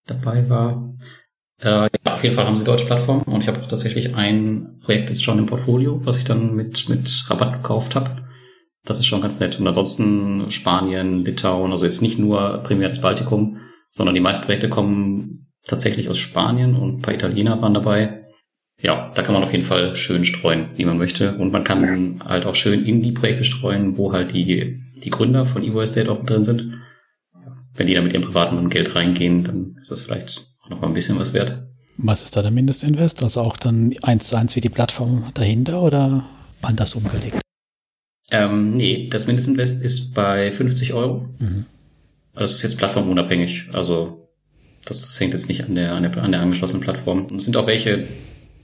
dabei war. Äh, ja, auf jeden Fall haben sie deutsche Plattformen und ich habe tatsächlich ein Projekt jetzt schon im Portfolio, was ich dann mit, mit Rabatt gekauft habe. Das ist schon ganz nett. Und ansonsten Spanien, Litauen, also jetzt nicht nur primär das Baltikum, sondern die meisten Projekte kommen tatsächlich aus Spanien und ein paar Italiener waren dabei ja, da kann man auf jeden Fall schön streuen, wie man möchte. Und man kann halt auch schön in die Projekte streuen, wo halt die, die Gründer von Evo Estate auch drin sind. Wenn die da mit ihrem privaten Geld reingehen, dann ist das vielleicht auch noch mal ein bisschen was wert. Was ist da der Mindestinvest? Also auch dann eins zu eins wie die Plattform dahinter oder anders umgelegt? Ähm, nee, das Mindestinvest ist bei 50 Euro. Mhm. Das ist jetzt plattformunabhängig. Also das, das hängt jetzt nicht an der, an der, an der angeschlossenen Plattform. Und es sind auch welche,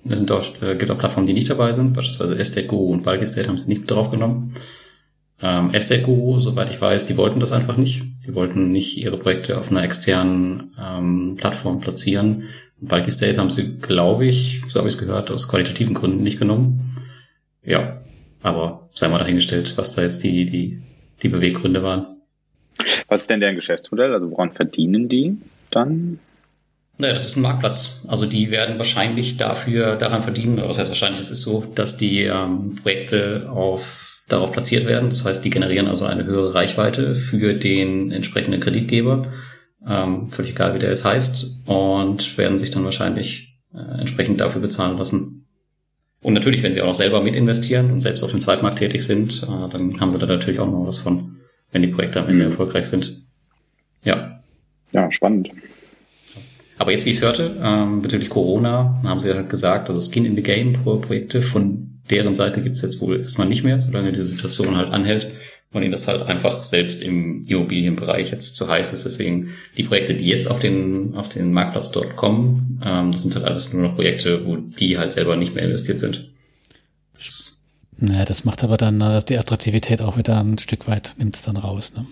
es sind auch, äh, gibt auch Plattformen, die nicht dabei sind. Beispielsweise Estate Guru und Valgistate haben sie nicht mit drauf genommen. Ähm, Estate Guru, soweit ich weiß, die wollten das einfach nicht. Die wollten nicht ihre Projekte auf einer externen ähm, Plattform platzieren. Bulky State haben sie, glaube ich, so habe ich es gehört, aus qualitativen Gründen nicht genommen. Ja, aber sei mal dahingestellt, was da jetzt die, die, die Beweggründe waren. Was ist denn deren Geschäftsmodell? Also woran verdienen die dann? Naja, das ist ein Marktplatz. Also die werden wahrscheinlich dafür daran verdienen, oder was heißt wahrscheinlich, es ist so, dass die ähm, Projekte auf, darauf platziert werden. Das heißt, die generieren also eine höhere Reichweite für den entsprechenden Kreditgeber, ähm, völlig egal wie der jetzt heißt, und werden sich dann wahrscheinlich äh, entsprechend dafür bezahlen lassen. Und natürlich, wenn sie auch noch selber mit investieren und selbst auf dem Zweitmarkt tätig sind, äh, dann haben sie da natürlich auch noch was von, wenn die Projekte am Ende mhm. erfolgreich sind. Ja. Ja, spannend. Aber jetzt, wie ich es hörte, ähm, bezüglich Corona, haben sie ja gesagt, also Skin in the Game Projekte von deren Seite gibt's jetzt wohl erstmal nicht mehr, solange diese Situation halt anhält und ihnen das halt einfach selbst im Immobilienbereich jetzt zu heiß ist. Deswegen die Projekte, die jetzt auf den, auf den Marktplatz dort kommen, ähm, das sind halt alles nur noch Projekte, wo die halt selber nicht mehr investiert sind. Das naja, das macht aber dann dass die Attraktivität auch wieder ein Stück weit, nimmt es dann raus. Ne?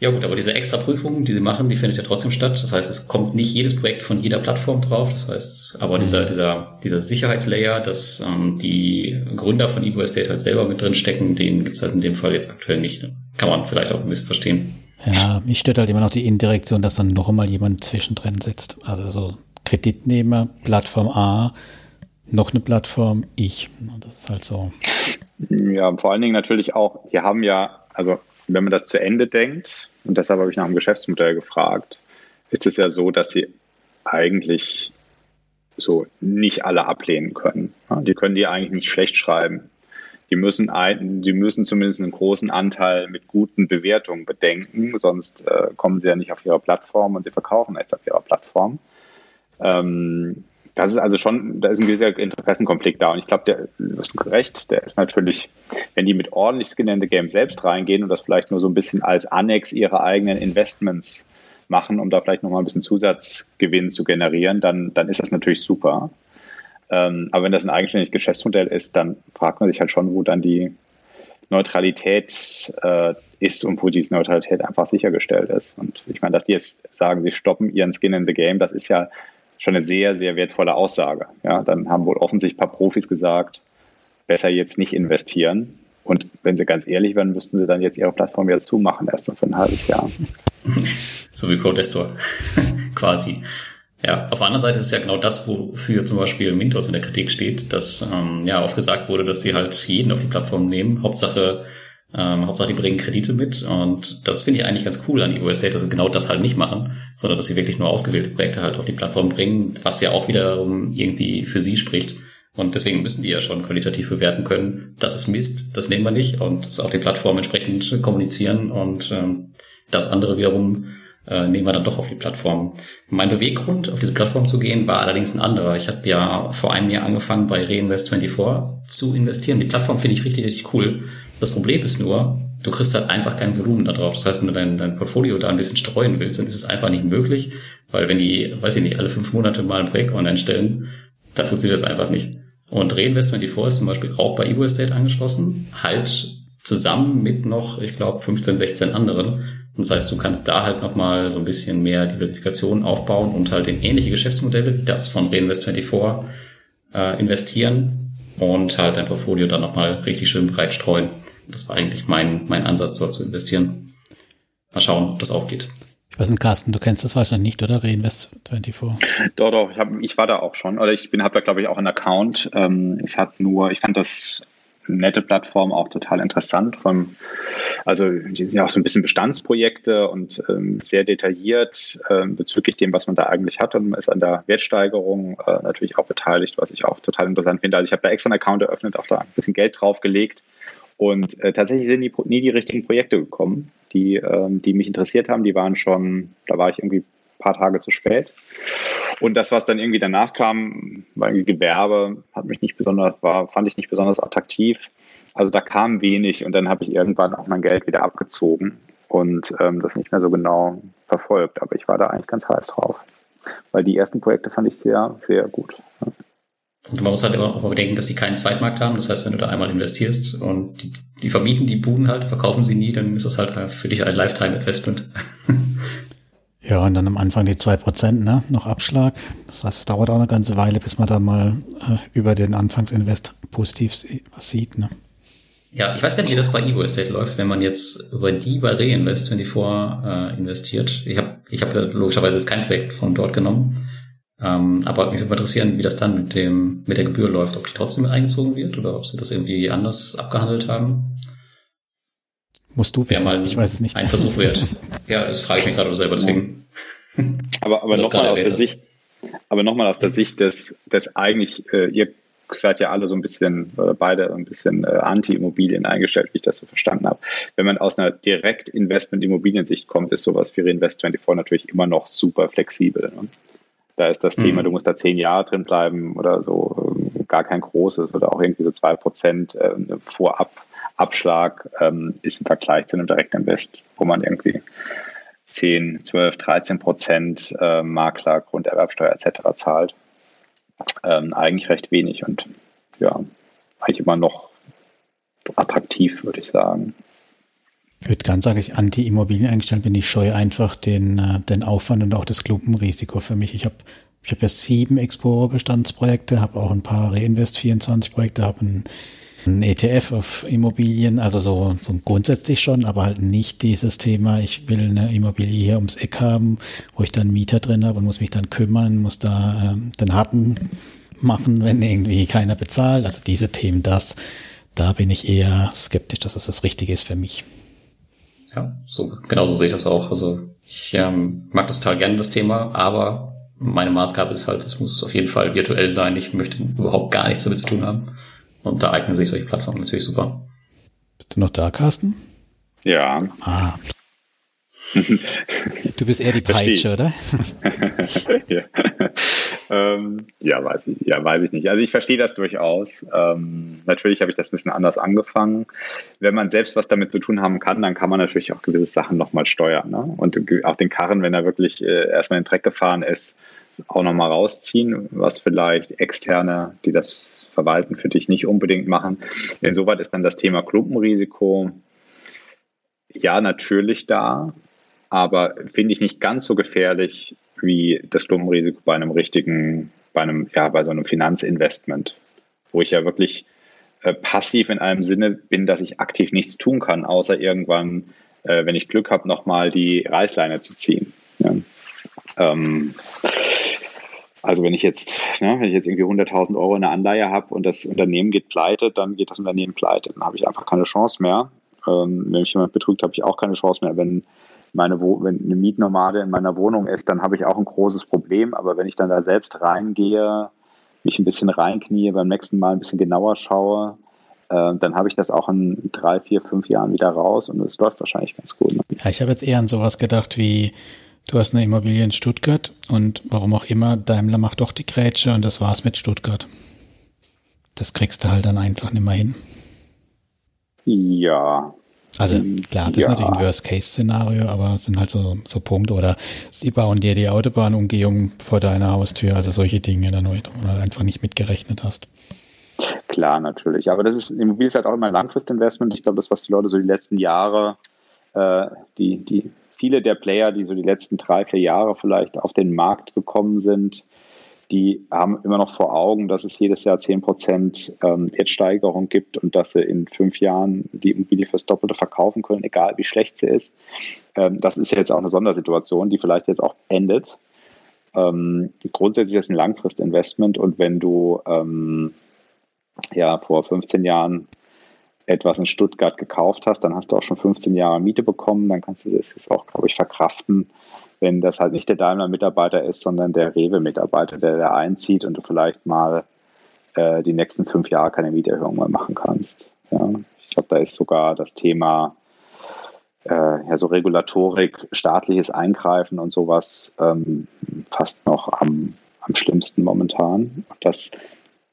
Ja gut, aber diese extra Prüfung, die sie machen, die findet ja trotzdem statt. Das heißt, es kommt nicht jedes Projekt von jeder Plattform drauf. Das heißt, aber dieser, mhm. dieser, dieser Sicherheitslayer, dass ähm, die Gründer von Evo Estate halt selber mit drin stecken, den gibt's halt in dem Fall jetzt aktuell nicht. Ne? Kann man vielleicht auch ein bisschen verstehen. Ja, mich stört halt immer noch die Indirektion, dass dann noch einmal jemand zwischendrin sitzt. Also so Kreditnehmer, Plattform A, noch eine Plattform, ich. Das ist halt so. Ja, vor allen Dingen natürlich auch, die haben ja, also wenn man das zu Ende denkt, und deshalb habe ich nach dem Geschäftsmodell gefragt, ist es ja so, dass sie eigentlich so nicht alle ablehnen können. Die können die eigentlich nicht schlecht schreiben. Die müssen, ein, die müssen zumindest einen großen Anteil mit guten Bewertungen bedenken, sonst äh, kommen sie ja nicht auf ihre Plattform und sie verkaufen erst auf ihrer Plattform. Ähm, das ist also schon, da ist ein gewisser Interessenkonflikt da. Und ich glaube, der, du hast recht, der ist natürlich, wenn die mit ordentlich Skin in the Game selbst reingehen und das vielleicht nur so ein bisschen als Annex ihrer eigenen Investments machen, um da vielleicht nochmal ein bisschen Zusatzgewinn zu generieren, dann, dann ist das natürlich super. Ähm, aber wenn das ein eigenständiges Geschäftsmodell ist, dann fragt man sich halt schon, wo dann die Neutralität äh, ist und wo diese Neutralität einfach sichergestellt ist. Und ich meine, dass die jetzt sagen, sie stoppen ihren Skin in the Game, das ist ja schon eine sehr, sehr wertvolle Aussage. Ja, dann haben wohl offensichtlich ein paar Profis gesagt, besser jetzt nicht investieren. Und wenn sie ganz ehrlich werden, müssten sie dann jetzt ihre Plattform jetzt zumachen, erst mal für ein halbes Jahr. so wie Codestor, quasi. Ja, auf der anderen Seite ist es ja genau das, wofür zum Beispiel Mintos in der Kritik steht, dass ähm, ja oft gesagt wurde, dass die halt jeden auf die Plattform nehmen. Hauptsache, ähm, Hauptsache, die bringen Kredite mit. Und das finde ich eigentlich ganz cool an EO Estate, dass sie genau das halt nicht machen, sondern dass sie wirklich nur ausgewählte Projekte halt auf die Plattform bringen, was ja auch wiederum irgendwie für sie spricht. Und deswegen müssen die ja schon qualitativ bewerten können. Das ist Mist, das nehmen wir nicht. Und das auch die Plattform entsprechend kommunizieren. Und ähm, das andere wiederum äh, nehmen wir dann doch auf die Plattform. Mein Beweggrund, auf diese Plattform zu gehen, war allerdings ein anderer. Ich habe ja vor einem Jahr angefangen, bei Reinvest24 zu investieren. Die Plattform finde ich richtig, richtig cool. Das Problem ist nur, du kriegst halt einfach kein Volumen da drauf. Das heißt, wenn du dein, dein Portfolio da ein bisschen streuen willst, dann ist es einfach nicht möglich, weil wenn die, weiß ich nicht, alle fünf Monate mal ein Projekt online stellen, dann funktioniert das einfach nicht. Und Reinvestment24 ist zum Beispiel auch bei Evo Estate angeschlossen, halt zusammen mit noch, ich glaube, 15, 16 anderen. Das heißt, du kannst da halt nochmal so ein bisschen mehr Diversifikation aufbauen und halt in ähnliche Geschäftsmodelle wie das von Reinvest24 äh, investieren und halt dein Portfolio dann nochmal richtig schön breit streuen. Das war eigentlich mein, mein Ansatz, dort zu investieren. Mal schauen, ob das aufgeht. Ich weiß nicht, Carsten, du kennst das wahrscheinlich nicht, oder? Reinvest24. Doch, doch, ich, hab, ich war da auch schon. Oder ich bin, habe da, glaube ich, auch einen Account. Ähm, es hat nur, ich fand das nette Plattform, auch total interessant. Vom, also die sind ja auch so ein bisschen Bestandsprojekte und ähm, sehr detailliert ähm, bezüglich dem, was man da eigentlich hat. Und man ist an der Wertsteigerung äh, natürlich auch beteiligt, was ich auch total interessant finde. Also ich habe da extra einen Account eröffnet, auch da ein bisschen Geld draufgelegt. Und äh, tatsächlich sind die, nie die richtigen Projekte gekommen, die, ähm, die mich interessiert haben. Die waren schon, da war ich irgendwie paar Tage zu spät. Und das, was dann irgendwie danach kam, irgendwie Gewerbe, hat mich nicht besonders, war, fand ich nicht besonders attraktiv. Also da kam wenig und dann habe ich irgendwann auch mein Geld wieder abgezogen und ähm, das nicht mehr so genau verfolgt. Aber ich war da eigentlich ganz heiß drauf. Weil die ersten Projekte fand ich sehr, sehr gut. Und man muss halt immer auch bedenken, dass die keinen Zweitmarkt haben. Das heißt, wenn du da einmal investierst und die, die vermieten die Buden halt, verkaufen sie nie, dann ist das halt für dich ein Lifetime-Investment. Ja, und dann am Anfang die zwei Prozent, ne, noch Abschlag. Das heißt, es dauert auch eine ganze Weile, bis man da mal äh, über den Anfangsinvest positiv was sieht, ne. Ja, ich weiß gar nicht, wie das bei Evo Estate läuft, wenn man jetzt über die bei Reinvest, wenn die vor äh, investiert. Ich habe ich hab logischerweise jetzt kein Projekt von dort genommen. Ähm, aber mich würde interessieren, wie das dann mit dem mit der Gebühr läuft, ob die trotzdem mit eingezogen wird oder ob sie das irgendwie anders abgehandelt haben. Musst du wissen. mal ich weiß es nicht. Ein Versuch wert. ja, das frage ich mich gerade selber deswegen. Aber, aber nochmal aus der Sicht, aber nochmal aus der Sicht des, des eigentlich, äh, ihr seid ja alle so ein bisschen, äh, beide ein bisschen äh, Anti-Immobilien eingestellt, wie ich das so verstanden habe. Wenn man aus einer direkt Investment-Immobiliensicht kommt, ist sowas wie Reinvest24 natürlich immer noch super flexibel. Ne? Da ist das mhm. Thema, du musst da zehn Jahre drin bleiben oder so, äh, gar kein großes oder auch irgendwie so zwei Prozent äh, vorab Abschlag ähm, ist im Vergleich zu einem Direktinvest, wo man irgendwie 10, 12, 13 Prozent äh, Makler, Grunderwerbsteuer etc. zahlt. Ähm, eigentlich recht wenig und ja, eigentlich immer noch attraktiv, würde ich sagen. Ich würde ganz sagen, ich Anti-Immobilien eingestellt bin. Ich scheue einfach den, äh, den Aufwand und auch das Klumpenrisiko für mich. Ich habe ich hab ja sieben Expo-Bestandsprojekte, habe auch ein paar Reinvest-24-Projekte, habe ein ein ETF auf Immobilien, also so, so grundsätzlich schon, aber halt nicht dieses Thema, ich will eine Immobilie hier ums Eck haben, wo ich dann Mieter drin habe und muss mich dann kümmern, muss da ähm, den harten machen, wenn irgendwie keiner bezahlt. Also diese Themen, das, da bin ich eher skeptisch, dass das das Richtige ist für mich. Ja, so, genauso sehe ich das auch. Also ich ähm, mag das total gerne, das Thema, aber meine Maßgabe ist halt, es muss auf jeden Fall virtuell sein. Ich möchte überhaupt gar nichts damit zu tun haben. Und da eignen sich solche Plattformen natürlich super. Bist du noch da, Carsten? Ja. Ah. du bist eher die Peitsche, oder? ja. Ähm, ja, weiß ich, ja, weiß ich nicht. Also ich verstehe das durchaus. Ähm, natürlich habe ich das ein bisschen anders angefangen. Wenn man selbst was damit zu tun haben kann, dann kann man natürlich auch gewisse Sachen nochmal steuern. Ne? Und auch den Karren, wenn er wirklich äh, erstmal in den Dreck gefahren ist, auch nochmal rausziehen, was vielleicht externe, die das verwalten, für dich nicht unbedingt machen. Insoweit ist dann das Thema Klumpenrisiko ja natürlich da, aber finde ich nicht ganz so gefährlich wie das Klumpenrisiko bei einem richtigen, bei einem, ja, bei so einem Finanzinvestment, wo ich ja wirklich äh, passiv in einem Sinne bin, dass ich aktiv nichts tun kann, außer irgendwann, äh, wenn ich Glück habe, nochmal die Reißleine zu ziehen. Ja. Ähm, also wenn ich jetzt, ne, wenn ich jetzt irgendwie 100.000 Euro in einer Anleihe habe und das Unternehmen geht pleite, dann geht das Unternehmen pleite. Dann habe ich einfach keine Chance mehr. Ähm, wenn mich jemand betrügt, habe ich auch keine Chance mehr. Wenn meine wenn eine Mietnomade in meiner Wohnung ist, dann habe ich auch ein großes Problem. Aber wenn ich dann da selbst reingehe, mich ein bisschen reinknie, beim nächsten Mal ein bisschen genauer schaue, äh, dann habe ich das auch in drei, vier, fünf Jahren wieder raus und es läuft wahrscheinlich ganz gut. Ne? Ja, ich habe jetzt eher an sowas gedacht wie, du hast eine Immobilie in Stuttgart und warum auch immer, Daimler macht doch die Grätsche und das war's mit Stuttgart. Das kriegst du halt dann einfach nicht mehr hin. Ja, also klar, das ja. ist natürlich ein Worst-Case-Szenario, aber es sind halt so, so Punkte. Oder sie bauen dir die Autobahnumgehung vor deiner Haustür, also solche Dinge, dann, wo du halt einfach nicht mitgerechnet hast. Klar, natürlich. Aber das ist, Immobilie ist halt auch immer ein Langfristinvestment. Ich glaube, das, was die Leute so die letzten Jahre, äh, die, die, viele der Player, die so die letzten drei, vier Jahre vielleicht auf den Markt gekommen sind, die haben immer noch vor Augen, dass es jedes Jahr 10 Prozent ähm, Wertsteigerung gibt und dass sie in fünf Jahren die Immobilie fürs Doppelte verkaufen können, egal wie schlecht sie ist. Ähm, das ist jetzt auch eine Sondersituation, die vielleicht jetzt auch endet. Ähm, grundsätzlich ist es ein Langfristinvestment und wenn du ähm, ja vor 15 Jahren etwas in Stuttgart gekauft hast, dann hast du auch schon 15 Jahre Miete bekommen, dann kannst du das jetzt auch, glaube ich, verkraften, wenn das halt nicht der Daimler-Mitarbeiter ist, sondern der Rewe-Mitarbeiter, der da einzieht und du vielleicht mal äh, die nächsten fünf Jahre keine Mieterhöhung mehr machen kannst. Ja. Ich glaube, da ist sogar das Thema äh, ja, so Regulatorik, staatliches Eingreifen und sowas ähm, fast noch am, am schlimmsten momentan. Das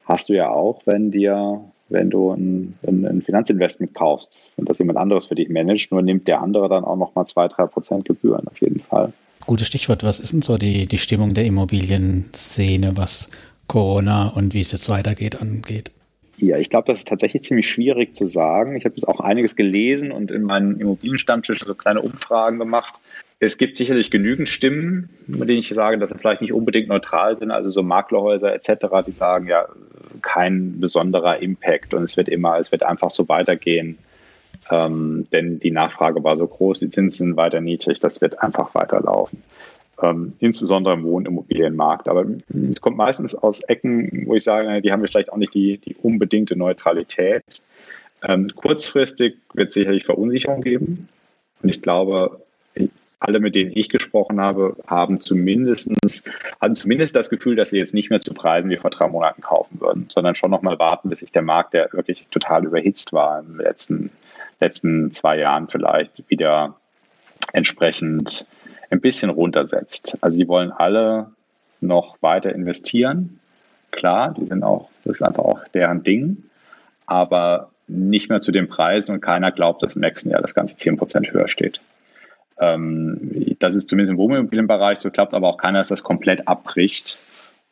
hast du ja auch, wenn dir wenn du ein, ein, ein, Finanzinvestment kaufst und das jemand anderes für dich managt, nur nimmt der andere dann auch nochmal zwei, drei Prozent Gebühren auf jeden Fall. Gutes Stichwort. Was ist denn so die, die Stimmung der Immobilienszene, was Corona und wie es jetzt weitergeht angeht? Ja, ich glaube, das ist tatsächlich ziemlich schwierig zu sagen. Ich habe jetzt auch einiges gelesen und in meinen Immobilienstammtisch so kleine Umfragen gemacht. Es gibt sicherlich genügend Stimmen, mit denen ich sage, dass sie vielleicht nicht unbedingt neutral sind, also so Maklerhäuser etc., die sagen, ja, kein besonderer Impact und es wird immer, es wird einfach so weitergehen ähm, denn die Nachfrage war so groß, die Zinsen sind weiter niedrig, das wird einfach weiterlaufen. Ähm, insbesondere im Wohnimmobilienmarkt. Aber es kommt meistens aus Ecken, wo ich sage, die haben vielleicht auch nicht die, die unbedingte Neutralität. Ähm, kurzfristig wird es sicherlich Verunsicherung geben. Und ich glaube, alle, mit denen ich gesprochen habe, haben zumindest, hatten zumindest das Gefühl, dass sie jetzt nicht mehr zu Preisen wie vor drei Monaten kaufen würden, sondern schon nochmal warten, bis sich der Markt, der wirklich total überhitzt war im letzten letzten zwei Jahren vielleicht wieder entsprechend ein bisschen runtersetzt. Also sie wollen alle noch weiter investieren. Klar, die sind auch, das ist einfach auch deren Ding, aber nicht mehr zu den Preisen und keiner glaubt, dass im nächsten Jahr das Ganze 10% höher steht. Ähm, das ist zumindest im Wohnimmobilienbereich so, klappt aber auch keiner, dass das komplett abbricht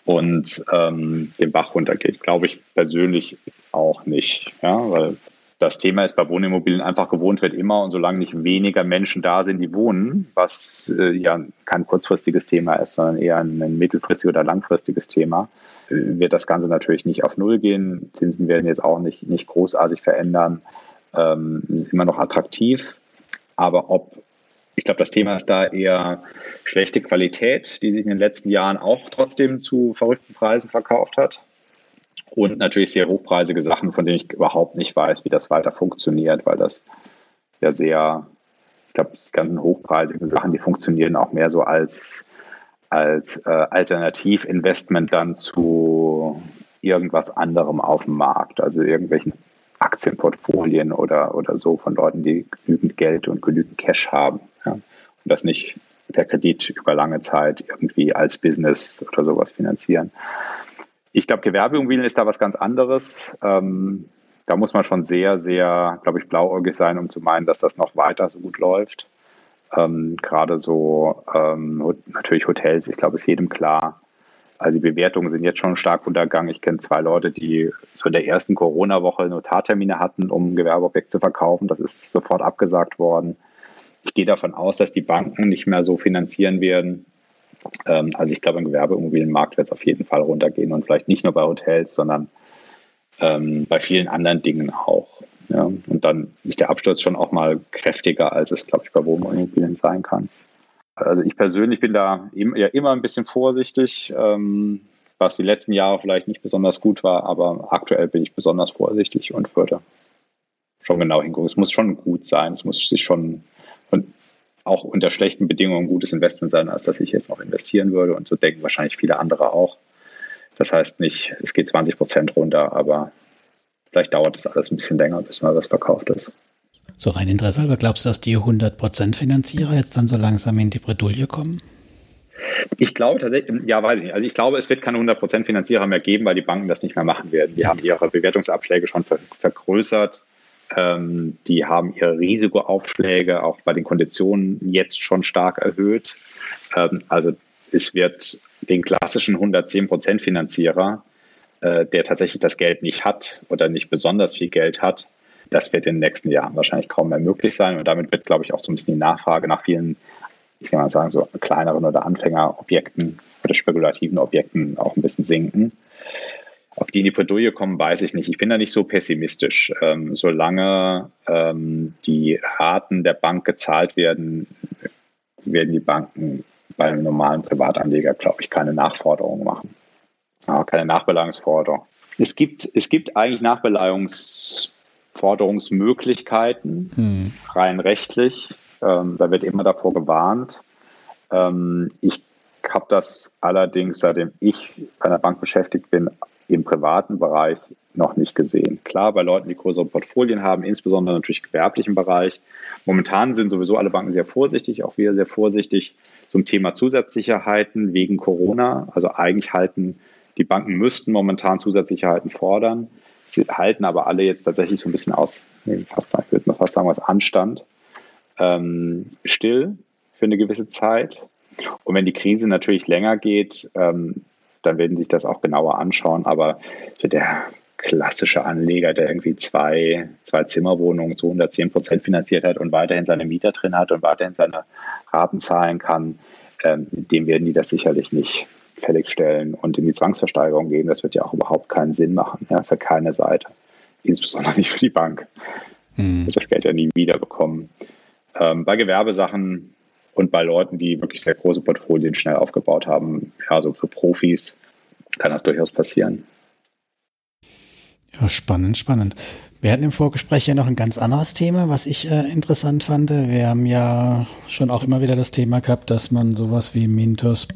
und ähm, den Bach runtergeht. Glaube ich persönlich auch nicht, ja, weil das Thema ist bei Wohnimmobilien einfach gewohnt wird immer und solange nicht weniger Menschen da sind, die wohnen, was äh, ja kein kurzfristiges Thema ist, sondern eher ein, mittelfristiges oder langfristiges Thema, wird das Ganze natürlich nicht auf Null gehen. Zinsen werden jetzt auch nicht, nicht großartig verändern. Ähm, ist immer noch attraktiv. Aber ob, ich glaube, das Thema ist da eher schlechte Qualität, die sich in den letzten Jahren auch trotzdem zu verrückten Preisen verkauft hat. Und natürlich sehr hochpreisige Sachen, von denen ich überhaupt nicht weiß, wie das weiter funktioniert, weil das ja sehr, ich glaube, die ganzen hochpreisigen Sachen, die funktionieren auch mehr so als, als äh, Alternativinvestment dann zu irgendwas anderem auf dem Markt, also irgendwelchen Aktienportfolien oder, oder so von Leuten, die genügend Geld und genügend Cash haben. Ja. Und das nicht per Kredit über lange Zeit irgendwie als Business oder sowas finanzieren. Ich glaube, Gewerbeimmobilien ist da was ganz anderes. Ähm, da muss man schon sehr, sehr, glaube ich, blauäugig sein, um zu meinen, dass das noch weiter so gut läuft. Ähm, Gerade so ähm, natürlich Hotels, ich glaube, ist jedem klar. Also die Bewertungen sind jetzt schon stark untergegangen. Ich kenne zwei Leute, die so in der ersten Corona-Woche Notartermine hatten, um ein Gewerbeobjekt zu verkaufen. Das ist sofort abgesagt worden. Ich gehe davon aus, dass die Banken nicht mehr so finanzieren werden. Ähm, also ich glaube, im Gewerbeimmobilienmarkt wird es auf jeden Fall runtergehen und vielleicht nicht nur bei Hotels, sondern ähm, bei vielen anderen Dingen auch. Und dann ist der Absturz schon auch mal kräftiger, als es, glaube ich, bei Wohnimmobilien sein kann. Also ich persönlich bin da ja immer ein bisschen vorsichtig, ähm, was die letzten Jahre vielleicht nicht besonders gut war, aber aktuell bin ich besonders vorsichtig und würde schon genau hingucken. Es muss schon gut sein, es muss sich schon und auch unter schlechten Bedingungen ein gutes Investment sein, als dass ich jetzt noch investieren würde. Und so denken wahrscheinlich viele andere auch. Das heißt nicht, es geht 20 Prozent runter, aber vielleicht dauert das alles ein bisschen länger, bis mal was verkauft ist. So rein Interesse, aber glaubst du, dass die 100% Finanzierer jetzt dann so langsam in die Bredouille kommen? Ich glaube tatsächlich, ja, weiß ich nicht. Also ich glaube, es wird keine 100% Finanzierer mehr geben, weil die Banken das nicht mehr machen werden. Die haben ihre Bewertungsabschläge schon vergrößert. Ähm, die haben ihre Risikoaufschläge auch bei den Konditionen jetzt schon stark erhöht. Ähm, also es wird den klassischen 110% Finanzierer, äh, der tatsächlich das Geld nicht hat oder nicht besonders viel Geld hat, das wird in den nächsten Jahren wahrscheinlich kaum mehr möglich sein. Und damit wird, glaube ich, auch so ein bisschen die Nachfrage nach vielen, ich kann mal sagen, so kleineren oder Anfängerobjekten oder spekulativen Objekten auch ein bisschen sinken. Ob die in die Bredouille kommen, weiß ich nicht. Ich bin da nicht so pessimistisch. Ähm, solange ähm, die Raten der Bank gezahlt werden, werden die Banken bei einem normalen Privatanleger, glaube ich, keine Nachforderungen machen. Ja, keine Nachbeleihungsforderung. Es gibt, es gibt eigentlich Nachbeleihungs- Forderungsmöglichkeiten, hm. rein rechtlich. Ähm, da wird immer davor gewarnt. Ähm, ich habe das allerdings, seitdem ich bei einer Bank beschäftigt bin, im privaten Bereich noch nicht gesehen. Klar, bei Leuten, die größere Portfolien haben, insbesondere natürlich im gewerblichen Bereich. Momentan sind sowieso alle Banken sehr vorsichtig, auch wir sehr vorsichtig zum Thema Zusatzsicherheiten wegen Corona. Also eigentlich halten die Banken müssten momentan Zusatzsicherheiten fordern. Sie halten aber alle jetzt tatsächlich so ein bisschen aus, fast, ich würde mal fast sagen, was Anstand, ähm, still für eine gewisse Zeit. Und wenn die Krise natürlich länger geht, ähm, dann werden sich das auch genauer anschauen. Aber so der klassische Anleger, der irgendwie zwei, zwei Zimmerwohnungen zu 110 Prozent finanziert hat und weiterhin seine Mieter drin hat und weiterhin seine Raten zahlen kann, ähm, dem werden die das sicherlich nicht fällig stellen und in die Zwangsversteigerung gehen, das wird ja auch überhaupt keinen Sinn machen, ja, für keine Seite. Insbesondere nicht für die Bank. Hm. Wird das Geld ja nie wiederbekommen. Ähm, bei Gewerbesachen und bei Leuten, die wirklich sehr große Portfolien schnell aufgebaut haben, ja, so für Profis kann das durchaus passieren. Ja, spannend, spannend. Wir hatten im Vorgespräch ja noch ein ganz anderes Thema, was ich äh, interessant fand. Wir haben ja schon auch immer wieder das Thema gehabt, dass man sowas wie Mintos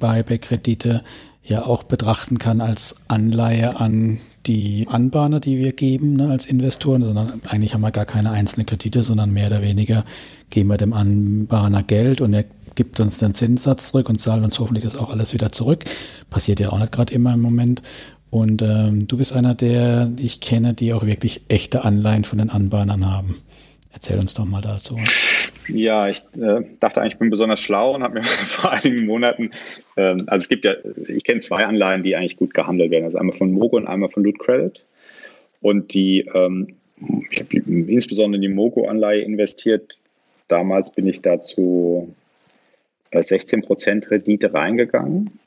Buyback-Kredite ja auch betrachten kann als Anleihe an die Anbahner, die wir geben ne, als Investoren, sondern eigentlich haben wir gar keine einzelnen Kredite, sondern mehr oder weniger geben wir dem Anbahner Geld und er gibt uns den Zinssatz zurück und zahlt uns hoffentlich das auch alles wieder zurück. Passiert ja auch nicht gerade immer im Moment. Und ähm, du bist einer der, ich kenne, die auch wirklich echte Anleihen von den Anbahnern haben. Erzähl uns doch mal dazu. Ja, ich äh, dachte eigentlich, ich bin besonders schlau und habe mir vor einigen Monaten, ähm, also es gibt ja, ich kenne zwei Anleihen, die eigentlich gut gehandelt werden. Also einmal von Mogo und einmal von Loot Credit. Und die, ähm, ich habe insbesondere in die Mogo-Anleihe investiert. Damals bin ich dazu äh, 16% Rendite reingegangen.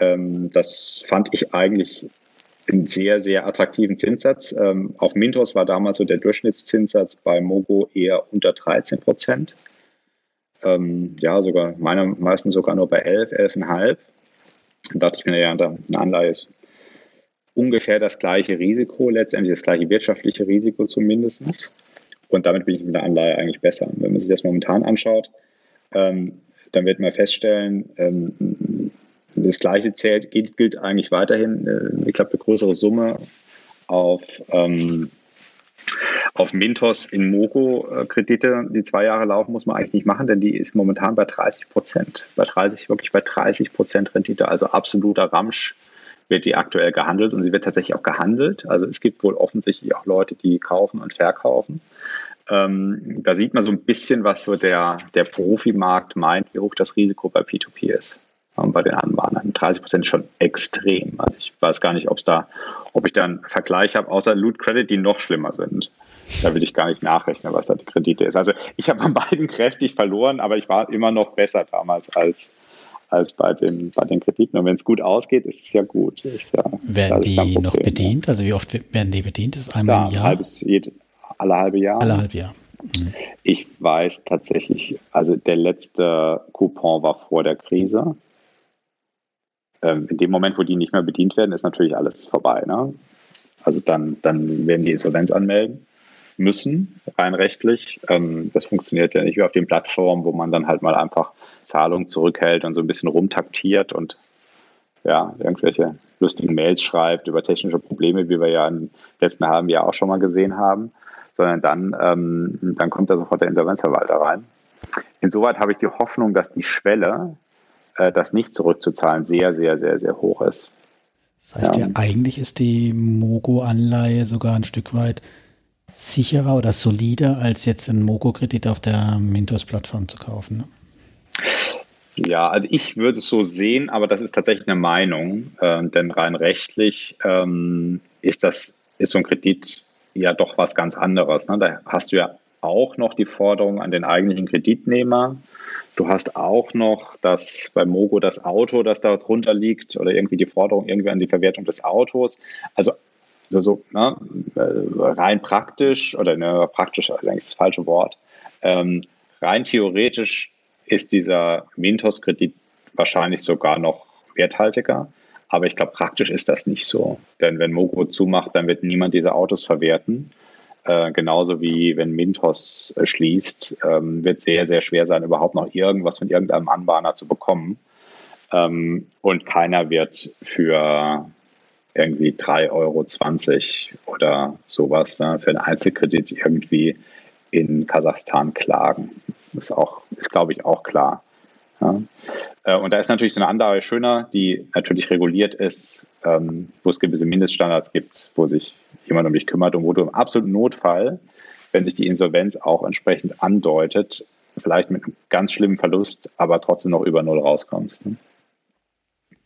Ähm, das fand ich eigentlich einen sehr, sehr attraktiven Zinssatz. Ähm, auf Mintos war damals so der Durchschnittszinssatz bei Mogo eher unter 13 Prozent. Ähm, ja, sogar meiner meistens sogar nur bei 11, 11,5. Dann dachte ich mir, ja, eine Anleihe ist ungefähr das gleiche Risiko, letztendlich das gleiche wirtschaftliche Risiko zumindest. Und damit bin ich mit der Anleihe eigentlich besser. Wenn man sich das momentan anschaut, ähm, dann wird man feststellen, ähm, das Gleiche zählt, gilt, gilt eigentlich weiterhin. Äh, ich glaube, eine größere Summe auf, ähm, auf Mintos in Mogo-Kredite, die zwei Jahre laufen, muss man eigentlich nicht machen, denn die ist momentan bei 30 Prozent. Bei 30, wirklich bei 30 Prozent Rendite, also absoluter Ramsch wird die aktuell gehandelt und sie wird tatsächlich auch gehandelt. Also es gibt wohl offensichtlich auch Leute, die kaufen und verkaufen. Ähm, da sieht man so ein bisschen, was so der, der Profimarkt meint, wie hoch das Risiko bei P2P ist. Und bei den anderen 30 Prozent ist schon extrem. Also ich weiß gar nicht, ob es da, ob ich da einen Vergleich habe, außer Loot Credit, die noch schlimmer sind. Da will ich gar nicht nachrechnen, was da die Kredite ist. Also ich habe an beiden kräftig verloren, aber ich war immer noch besser damals als, als bei den, bei den Krediten. Und wenn es gut ausgeht, ist es ja gut. Ja, werden die noch bedient? Also wie oft werden die bedient? Ist es einmal ja, im Jahr? Halbes, jede, alle halbe Jahr. Alle halbe Jahr. Mhm. Ich weiß tatsächlich, also der letzte Coupon war vor der Krise. Ähm, in dem Moment, wo die nicht mehr bedient werden, ist natürlich alles vorbei. Ne? Also dann, dann werden die Insolvenz anmelden müssen, rein rechtlich. Ähm, das funktioniert ja nicht wie auf den Plattformen, wo man dann halt mal einfach Zahlungen zurückhält und so ein bisschen rumtaktiert und ja, irgendwelche lustigen Mails schreibt über technische Probleme, wie wir ja im letzten halben Jahr auch schon mal gesehen haben, sondern dann, ähm, dann kommt da sofort der Insolvenzverwalter rein. Insoweit habe ich die Hoffnung, dass die Schwelle, äh, das nicht zurückzuzahlen, sehr, sehr, sehr, sehr hoch ist. Das heißt ja, ja eigentlich ist die Mogo-Anleihe sogar ein Stück weit sicherer oder solider, als jetzt einen Mogo-Kredit auf der Mintos-Plattform zu kaufen. Ne? Ja, also ich würde es so sehen, aber das ist tatsächlich eine Meinung, äh, denn rein rechtlich ähm, ist das ist so ein Kredit ja doch was ganz anderes. Ne? Da hast du ja auch noch die Forderung an den eigentlichen Kreditnehmer. Du hast auch noch das bei Mogo das Auto, das da drunter liegt, oder irgendwie die Forderung irgendwie an die Verwertung des Autos. Also so, so ne, äh, rein praktisch, oder ne, praktisch ist eigentlich das falsche Wort, ähm, rein theoretisch ist dieser Mintos-Kredit wahrscheinlich sogar noch werthaltiger. Aber ich glaube, praktisch ist das nicht so. Denn wenn Mogo zumacht, dann wird niemand diese Autos verwerten. Äh, genauso wie wenn Mintos äh, schließt, ähm, wird sehr, sehr schwer sein, überhaupt noch irgendwas von irgendeinem Anbahner zu bekommen. Ähm, und keiner wird für irgendwie 3,20 Euro oder sowas äh, für einen Einzelkredit irgendwie in Kasachstan klagen. Das ist auch, ist glaube ich auch klar. Ja. Äh, und da ist natürlich so eine Anlage schöner, die natürlich reguliert ist, ähm, wo es gewisse Mindeststandards gibt, wo sich jemand um dich kümmert und wo du im absoluten Notfall, wenn sich die Insolvenz auch entsprechend andeutet, vielleicht mit einem ganz schlimmen Verlust, aber trotzdem noch über Null rauskommst. Ne?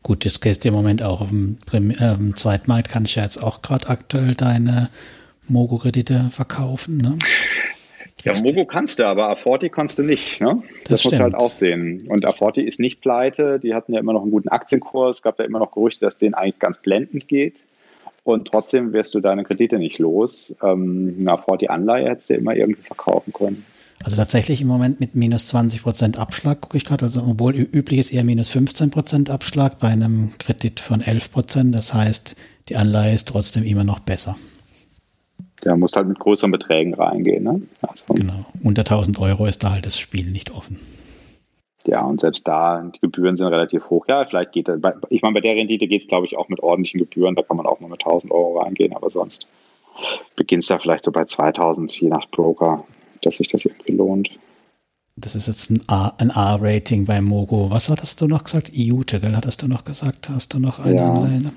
Gut, das gehst im Moment auch auf dem, äh, Zweitmarkt, kann ich ja jetzt auch gerade aktuell deine Mogo-Kredite verkaufen. Ne? Ja, Mogo kannst du, aber Aforti kannst du nicht. Ne? Das, das musst du halt auch sehen. Und Aforti ist nicht pleite. Die hatten ja immer noch einen guten Aktienkurs. Gab ja immer noch Gerüchte, dass denen eigentlich ganz blendend geht. Und trotzdem wirst du deine Kredite nicht los. Ähm, eine Aforti-Anleihe hättest du immer irgendwie verkaufen können. Also tatsächlich im Moment mit minus 20 Prozent Abschlag gucke ich gerade. Also obwohl üblich ist eher minus 15 Prozent Abschlag bei einem Kredit von 11 Prozent. Das heißt, die Anleihe ist trotzdem immer noch besser. Der muss halt mit größeren Beträgen reingehen. Ne? Also, genau. Unter 1000 Euro ist da halt das Spiel nicht offen. Ja, und selbst da, die Gebühren sind relativ hoch. Ja, vielleicht geht das. Ich meine, bei der Rendite geht es, glaube ich, auch mit ordentlichen Gebühren. Da kann man auch mal mit 1000 Euro reingehen, aber sonst beginnt es da vielleicht so bei 2000, je nach Broker, dass sich das irgendwie lohnt. Das ist jetzt ein A-Rating bei Mogo. Was hattest du noch gesagt? IUTE, gell? Hattest du noch gesagt? Hast du noch eine ja. Anleihe?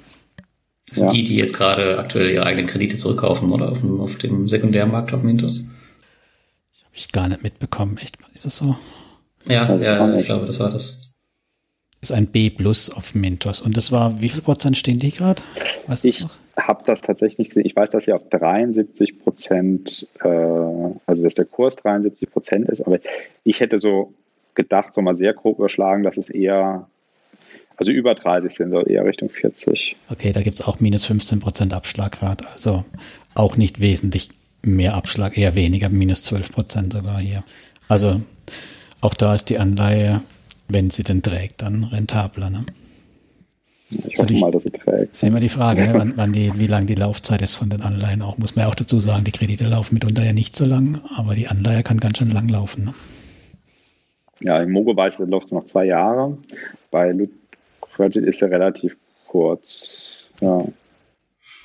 Das sind ja. die, die jetzt gerade aktuell ihre eigenen Kredite zurückkaufen, oder? Auf dem, auf dem Sekundärmarkt auf Mintos? Ich habe ich gar nicht mitbekommen, echt. Ist das so? Ja, ja, ich glaube, das war das. Ist ein B plus auf Mintos. Und das war, wie viel Prozent stehen die gerade? Ich habe das tatsächlich nicht gesehen. Ich weiß, dass sie auf 73 Prozent, äh, also dass der Kurs 73 Prozent ist, aber ich hätte so gedacht, so mal sehr grob überschlagen, dass es eher also über 30 sind, so eher Richtung 40. Okay, da gibt es auch minus 15 Prozent Abschlaggrad. Also auch nicht wesentlich mehr Abschlag, eher weniger, minus 12 Prozent sogar hier. Also auch da ist die Anleihe, wenn sie denn trägt, dann rentabler. Ne? Ich hoffe die, mal, dass es trägt. Ist immer die Frage, ne, wann, wann die, wie lang die Laufzeit ist von den Anleihen auch. Muss man ja auch dazu sagen, die Kredite laufen mitunter ja nicht so lang, aber die Anleihe kann ganz schön lang laufen. Ne? Ja, im Mogo weiß ich, läuft es noch zwei Jahre. Bei Loot Credit ist er relativ kurz. Ja.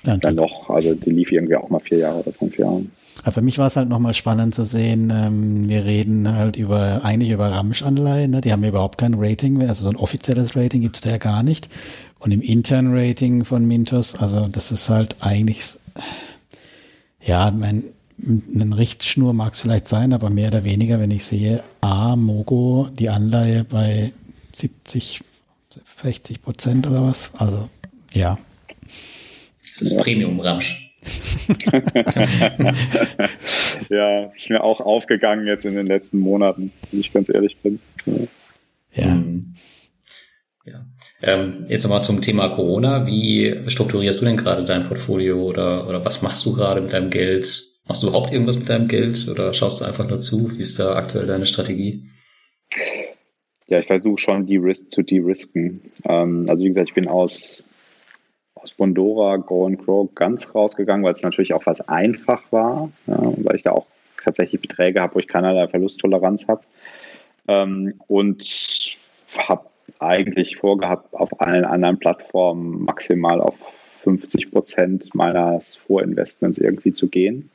ja Dann noch, also die lief irgendwie auch mal vier Jahre oder fünf Jahre. Aber für mich war es halt nochmal spannend zu sehen, ähm, wir reden halt über, eigentlich über Ramsch-Anleihen, ne? die haben überhaupt kein Rating, also so ein offizielles Rating gibt's da ja gar nicht. Und im internen Rating von Mintos, also das ist halt eigentlich, ja, mein, ein Richtschnur mag es vielleicht sein, aber mehr oder weniger, wenn ich sehe, A, Mogo, die Anleihe bei 70, 60 Prozent oder was, also ja. Das ist Premium-Ramsch. ja, ist mir auch aufgegangen jetzt in den letzten Monaten, wenn ich ganz ehrlich bin. Ja. Ja. Ähm, jetzt nochmal zum Thema Corona. Wie strukturierst du denn gerade dein Portfolio oder, oder was machst du gerade mit deinem Geld? Machst du überhaupt irgendwas mit deinem Geld oder schaust du einfach nur zu? Wie ist da aktuell deine Strategie? Ja, ich versuche schon die Risk zu de-risken. Ähm, also wie gesagt, ich bin aus aus Bondora Go and Grow ganz rausgegangen, weil es natürlich auch was einfach war, ja, weil ich da auch tatsächlich Beträge habe, wo ich keinerlei Verlusttoleranz habe. Ähm, und habe eigentlich vorgehabt, auf allen anderen Plattformen maximal auf 50 Prozent meines Vorinvestments irgendwie zu gehen.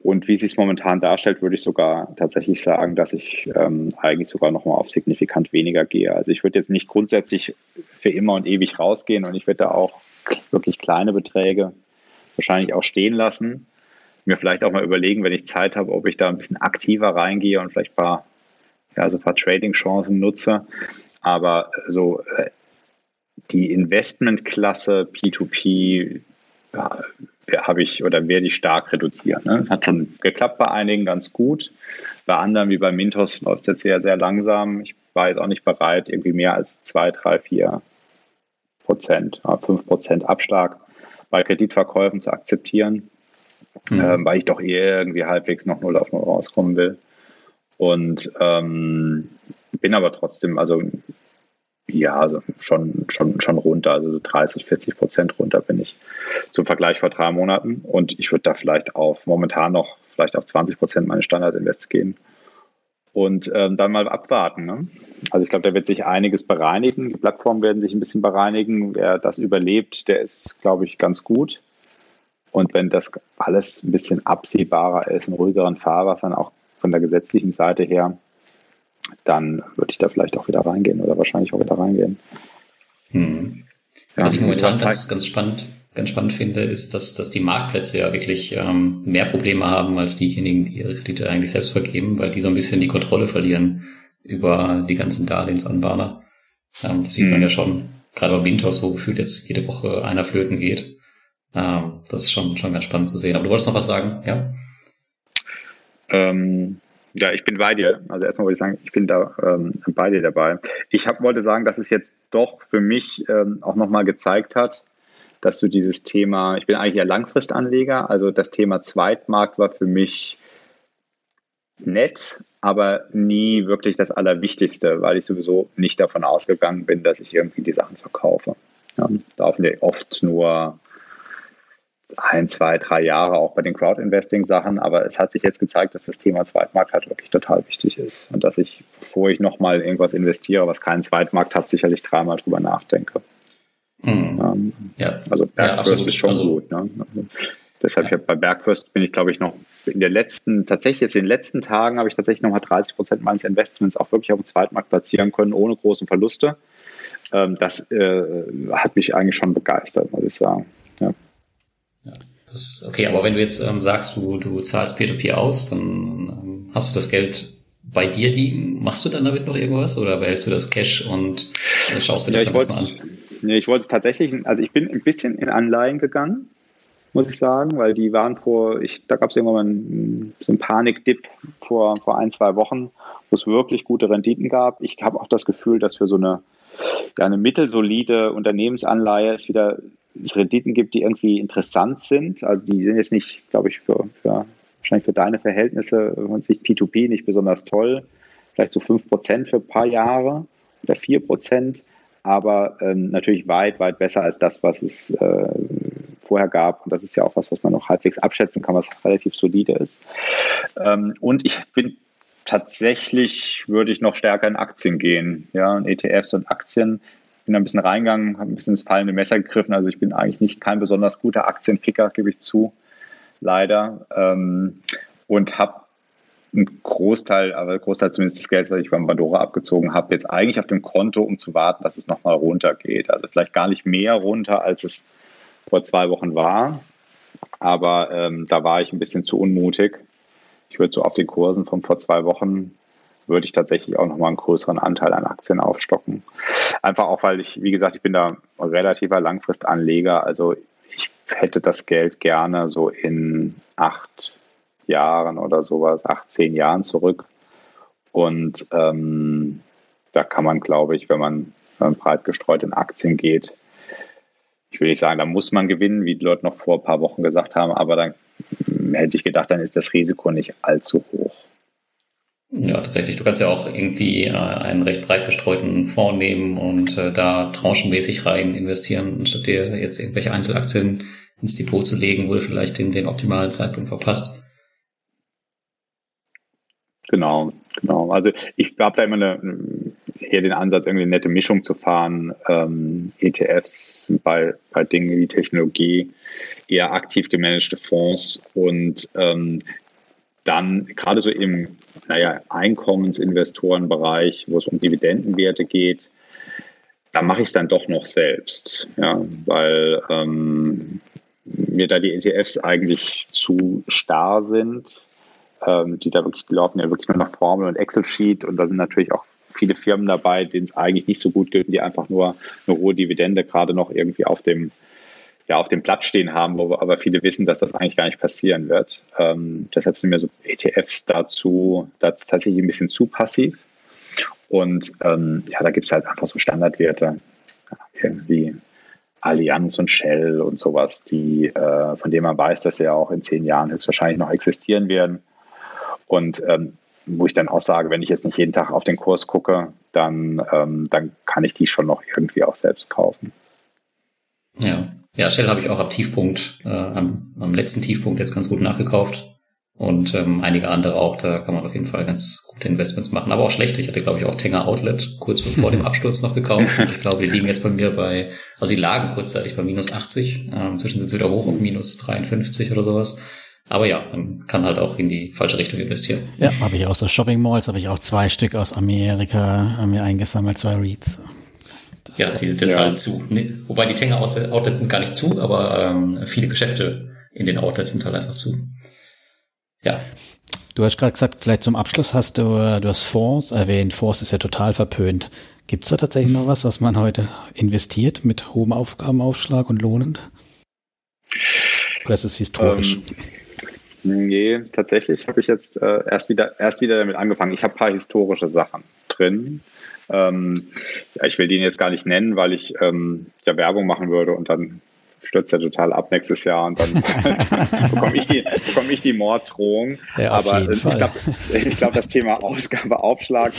Und wie es sich momentan darstellt, würde ich sogar tatsächlich sagen, dass ich ähm, eigentlich sogar nochmal auf signifikant weniger gehe. Also ich würde jetzt nicht grundsätzlich für immer und ewig rausgehen und ich würde da auch wirklich kleine Beträge wahrscheinlich auch stehen lassen. Mir vielleicht auch mal überlegen, wenn ich Zeit habe, ob ich da ein bisschen aktiver reingehe und vielleicht ein paar, ja, so ein paar Trading-Chancen nutze. Aber so äh, die Investmentklasse P2P ja, habe ich oder werde ich stark reduzieren. Ne? Hat schon geklappt bei einigen ganz gut. Bei anderen, wie bei Mintos, läuft es jetzt sehr, sehr langsam. Ich war jetzt auch nicht bereit, irgendwie mehr als zwei, drei, vier Prozent, fünf Prozent Abschlag bei Kreditverkäufen zu akzeptieren, mhm. äh, weil ich doch eher irgendwie halbwegs noch null auf null rauskommen will. Und ähm, bin aber trotzdem, also ja, also schon, schon, schon runter, also 30, 40 Prozent runter bin ich zum Vergleich vor drei Monaten. Und ich würde da vielleicht auf momentan noch vielleicht auf 20 Prozent meines Standardinvests gehen und ähm, dann mal abwarten. Ne? Also ich glaube, da wird sich einiges bereinigen. Die Plattformen werden sich ein bisschen bereinigen. Wer das überlebt, der ist, glaube ich, ganz gut. Und wenn das alles ein bisschen absehbarer ist, in ruhigeren Fahrwassern, auch von der gesetzlichen Seite her, dann würde ich da vielleicht auch wieder reingehen oder wahrscheinlich auch wieder reingehen. Hm. Ja, Was ich momentan ganz, ganz spannend, ganz spannend finde, ist, dass, dass die Marktplätze ja wirklich ähm, mehr Probleme haben als diejenigen, die ihre Kredite eigentlich selbst vergeben, weil die so ein bisschen die Kontrolle verlieren über die ganzen Darlehensanbahner. Ähm, das sieht hm. man ja schon, gerade bei Winters, wo gefühlt jetzt jede Woche einer flöten geht. Ähm, das ist schon, schon ganz spannend zu sehen. Aber du wolltest noch was sagen, ja? Ähm, ja, ich bin bei dir. Also erstmal wollte ich sagen, ich bin da ähm, bei dir dabei. Ich hab, wollte sagen, dass es jetzt doch für mich ähm, auch nochmal gezeigt hat, dass du dieses Thema, ich bin eigentlich ja Langfristanleger, also das Thema Zweitmarkt war für mich nett, aber nie wirklich das Allerwichtigste, weil ich sowieso nicht davon ausgegangen bin, dass ich irgendwie die Sachen verkaufe. Ja, laufen ja oft nur ein, zwei, drei Jahre auch bei den Crowd-Investing-Sachen, aber es hat sich jetzt gezeigt, dass das Thema Zweitmarkt halt wirklich total wichtig ist und dass ich, bevor ich nochmal irgendwas investiere, was keinen Zweitmarkt hat, sicherlich dreimal drüber nachdenke. Mhm. Ähm, ja. Also Bergfirst ja, ist schon also, gut. Ne? Also, deshalb ja. bei Bergfirst bin ich, glaube ich, noch in der letzten, tatsächlich jetzt in den letzten Tagen habe ich tatsächlich nochmal 30 Prozent meines Investments auch wirklich auf dem Zweitmarkt platzieren können, ohne großen Verluste. Ähm, das äh, hat mich eigentlich schon begeistert, muss ich sagen. Ja. Ist okay, aber wenn du jetzt ähm, sagst, du, du zahlst P2P aus, dann ähm, hast du das Geld bei dir liegen. Machst du dann damit noch irgendwas oder behältst du das Cash und äh, schaust dir das ja, dann mal an? Nee, ich wollte tatsächlich, also ich bin ein bisschen in Anleihen gegangen, muss ich sagen, weil die waren vor, ich, da gab es irgendwann mal einen, so einen Panik-Dip vor, vor ein, zwei Wochen, wo es wirklich gute Renditen gab. Ich habe auch das Gefühl, dass für so eine, ja, eine mittelsolide Unternehmensanleihe es wieder Renditen gibt, die irgendwie interessant sind. Also die sind jetzt nicht, glaube ich, für, für wahrscheinlich für deine Verhältnisse, man sich P2P nicht besonders toll, vielleicht so 5% für ein paar Jahre oder 4%. aber ähm, natürlich weit, weit besser als das, was es äh, vorher gab. Und das ist ja auch was, was man noch halbwegs abschätzen kann, was relativ solide ist. Ähm, und ich bin tatsächlich, würde ich noch stärker in Aktien gehen. Ja, in ETFs und Aktien. Bin ein bisschen reingegangen, habe ein bisschen ins fallende Messer gegriffen. Also ich bin eigentlich nicht kein besonders guter Aktienpicker, gebe ich zu, leider. Ähm, und habe einen Großteil, aber Großteil zumindest des Geldes, was ich beim Bandora abgezogen habe, jetzt eigentlich auf dem Konto, um zu warten, dass es nochmal runtergeht. Also vielleicht gar nicht mehr runter, als es vor zwei Wochen war. Aber ähm, da war ich ein bisschen zu unmutig. Ich würde so auf den Kursen von vor zwei Wochen würde ich tatsächlich auch nochmal einen größeren Anteil an Aktien aufstocken. Einfach auch, weil ich, wie gesagt, ich bin da relativer Langfristanleger. Also ich hätte das Geld gerne so in acht Jahren oder sowas, acht, zehn Jahren zurück. Und ähm, da kann man, glaube ich, wenn man, breit gestreut in Aktien geht, ich will nicht sagen, da muss man gewinnen, wie die Leute noch vor ein paar Wochen gesagt haben, aber dann hätte ich gedacht, dann ist das Risiko nicht allzu hoch. Ja, tatsächlich. Du kannst ja auch irgendwie äh, einen recht breit gestreuten Fonds nehmen und äh, da tranchenmäßig rein investieren, anstatt dir jetzt irgendwelche Einzelaktien ins Depot zu legen, wo du vielleicht den, den optimalen Zeitpunkt verpasst. Genau, genau. Also ich habe da immer eine, eher den Ansatz, irgendwie eine nette Mischung zu fahren. Ähm, ETFs bei, bei Dingen wie Technologie, eher aktiv gemanagte Fonds und ähm, dann gerade so im naja, Einkommensinvestorenbereich, wo es um Dividendenwerte geht, da mache ich es dann doch noch selbst, ja, weil ähm, mir da die ETFs eigentlich zu starr sind. Ähm, die da wirklich, die laufen ja wirklich nur nach Formel und Excel-Sheet und da sind natürlich auch viele Firmen dabei, denen es eigentlich nicht so gut geht, die einfach nur eine hohe Dividende gerade noch irgendwie auf dem, ja, auf dem Platz stehen haben, wo aber viele wissen, dass das eigentlich gar nicht passieren wird. Ähm, deshalb sind mir so ETFs dazu da tatsächlich ein bisschen zu passiv. Und ähm, ja, da gibt es halt einfach so Standardwerte, irgendwie Allianz und Shell und sowas, die, äh, von denen man weiß, dass sie ja auch in zehn Jahren höchstwahrscheinlich noch existieren werden. Und ähm, wo ich dann auch sage, wenn ich jetzt nicht jeden Tag auf den Kurs gucke, dann, ähm, dann kann ich die schon noch irgendwie auch selbst kaufen. Ja, ja Shell habe ich auch am Tiefpunkt, äh, am, am letzten Tiefpunkt jetzt ganz gut nachgekauft. Und ähm, einige andere auch, da kann man auf jeden Fall ganz gute Investments machen. Aber auch schlechte. Ich hatte, glaube ich, auch Tenger Outlet kurz bevor dem Absturz noch gekauft. Und ich glaube, die liegen jetzt bei mir bei, also die lagen kurzzeitig bei minus 80. Ähm, inzwischen sind sie wieder hoch auf minus 53 oder sowas. Aber ja, man kann halt auch in die falsche Richtung investieren. Ja, habe ich auch so Shopping Malls, habe ich auch zwei Stück aus Amerika mir eingesammelt, zwei Reads. Das ja, die sind jetzt ja. halt zu. Wobei die Tanger Outlets sind gar nicht zu, aber ähm, viele Geschäfte in den Outlets sind halt einfach zu. Ja. Du hast gerade gesagt, vielleicht zum Abschluss hast du, äh, du hast Fonds erwähnt. Fonds ist ja total verpönt. Gibt es da tatsächlich noch was, was man heute investiert mit hohem Aufgabenaufschlag und lohnend? Oder ist es historisch? Ähm, Nee, tatsächlich habe ich jetzt äh, erst, wieder, erst wieder damit angefangen. Ich habe ein paar historische Sachen drin. Ähm, ich will die jetzt gar nicht nennen, weil ich ähm, ja Werbung machen würde und dann stürzt er total ab nächstes Jahr und dann, bekomme ich die, bekomme ich die Morddrohung. Ja, Aber äh, ich glaube, glaub, das Thema Ausgabeaufschlag,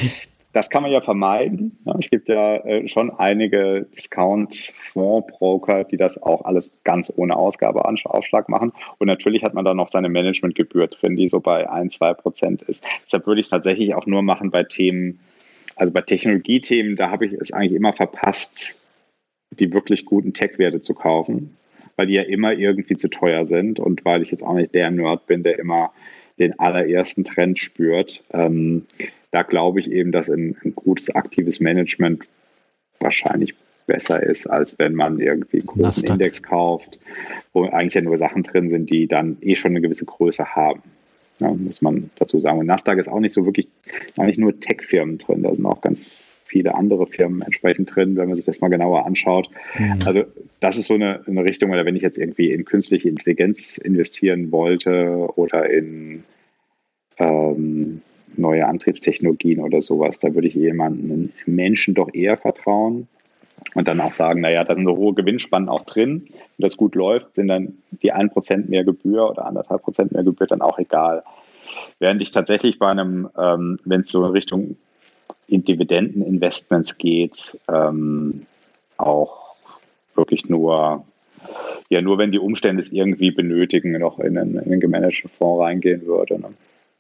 das kann man ja vermeiden. es gibt ja äh, schon einige Discount-Fondsbroker, die das auch alles ganz ohne Ausgabeaufschlag machen. Und natürlich hat man da noch seine Managementgebühr drin, die so bei ein, zwei Prozent ist. Deshalb würde ich es tatsächlich auch nur machen bei Themen, also bei Technologiethemen, da habe ich es eigentlich immer verpasst, die wirklich guten Tech-Werte zu kaufen, weil die ja immer irgendwie zu teuer sind und weil ich jetzt auch nicht der Nerd bin, der immer den allerersten Trend spürt. Ähm, da glaube ich eben, dass ein, ein, gutes aktives Management wahrscheinlich besser ist, als wenn man irgendwie einen großen Nasdaq. Index kauft, wo eigentlich ja nur Sachen drin sind, die dann eh schon eine gewisse Größe haben. Ja, muss man dazu sagen. Und Nasdaq ist auch nicht so wirklich, eigentlich nur Tech-Firmen drin. Da sind auch ganz viele andere Firmen entsprechend drin, wenn man sich das mal genauer anschaut. Mhm. Also das ist so eine, eine Richtung, oder wenn ich jetzt irgendwie in künstliche Intelligenz investieren wollte oder in ähm, neue Antriebstechnologien oder sowas, da würde ich jemanden, Menschen doch eher vertrauen und dann auch sagen, naja, da sind so hohe Gewinnspannen auch drin. Wenn das gut läuft, sind dann die 1% mehr Gebühr oder 1,5% mehr Gebühr dann auch egal. Während ich tatsächlich bei einem, ähm, wenn es so in Richtung in Dividendeninvestments geht, ähm, auch wirklich nur, ja, nur wenn die Umstände es irgendwie benötigen, noch in einen, in einen gemanagten Fonds reingehen würde. Ne?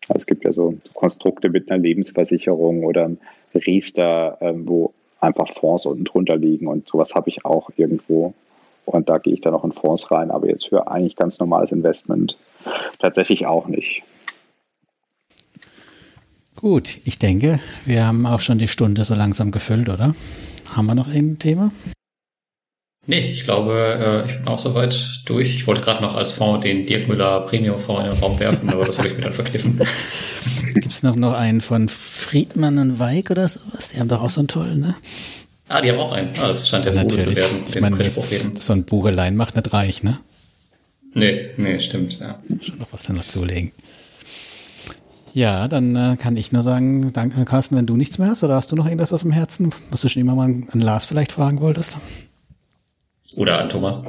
Also es gibt ja so Konstrukte mit einer Lebensversicherung oder einem Riester, äh, wo einfach Fonds unten drunter liegen und sowas habe ich auch irgendwo. Und da gehe ich dann auch in Fonds rein, aber jetzt für eigentlich ganz normales Investment tatsächlich auch nicht. Gut, ich denke, wir haben auch schon die Stunde so langsam gefüllt, oder? Haben wir noch ein Thema? Nee, ich glaube, äh, ich bin auch soweit durch. Ich wollte gerade noch als Fonds den Dirk Müller Premium Fonds in den Raum werfen, aber das habe ich mir dann verkniffen. Gibt es noch, noch einen von Friedmann und Weig oder sowas? Die haben doch auch so einen tollen, ne? Ah, die haben auch einen. Ah, das scheint jetzt Mode zu werden. Ich meine, das, so ein Buchelein macht nicht reich, ne? Nee, nee, stimmt, ja. Schon noch was da noch zulegen. Ja, dann äh, kann ich nur sagen, danke Carsten, wenn du nichts mehr hast, oder hast du noch irgendwas auf dem Herzen, was du schon immer mal an Lars vielleicht fragen wolltest? Oder an Thomas?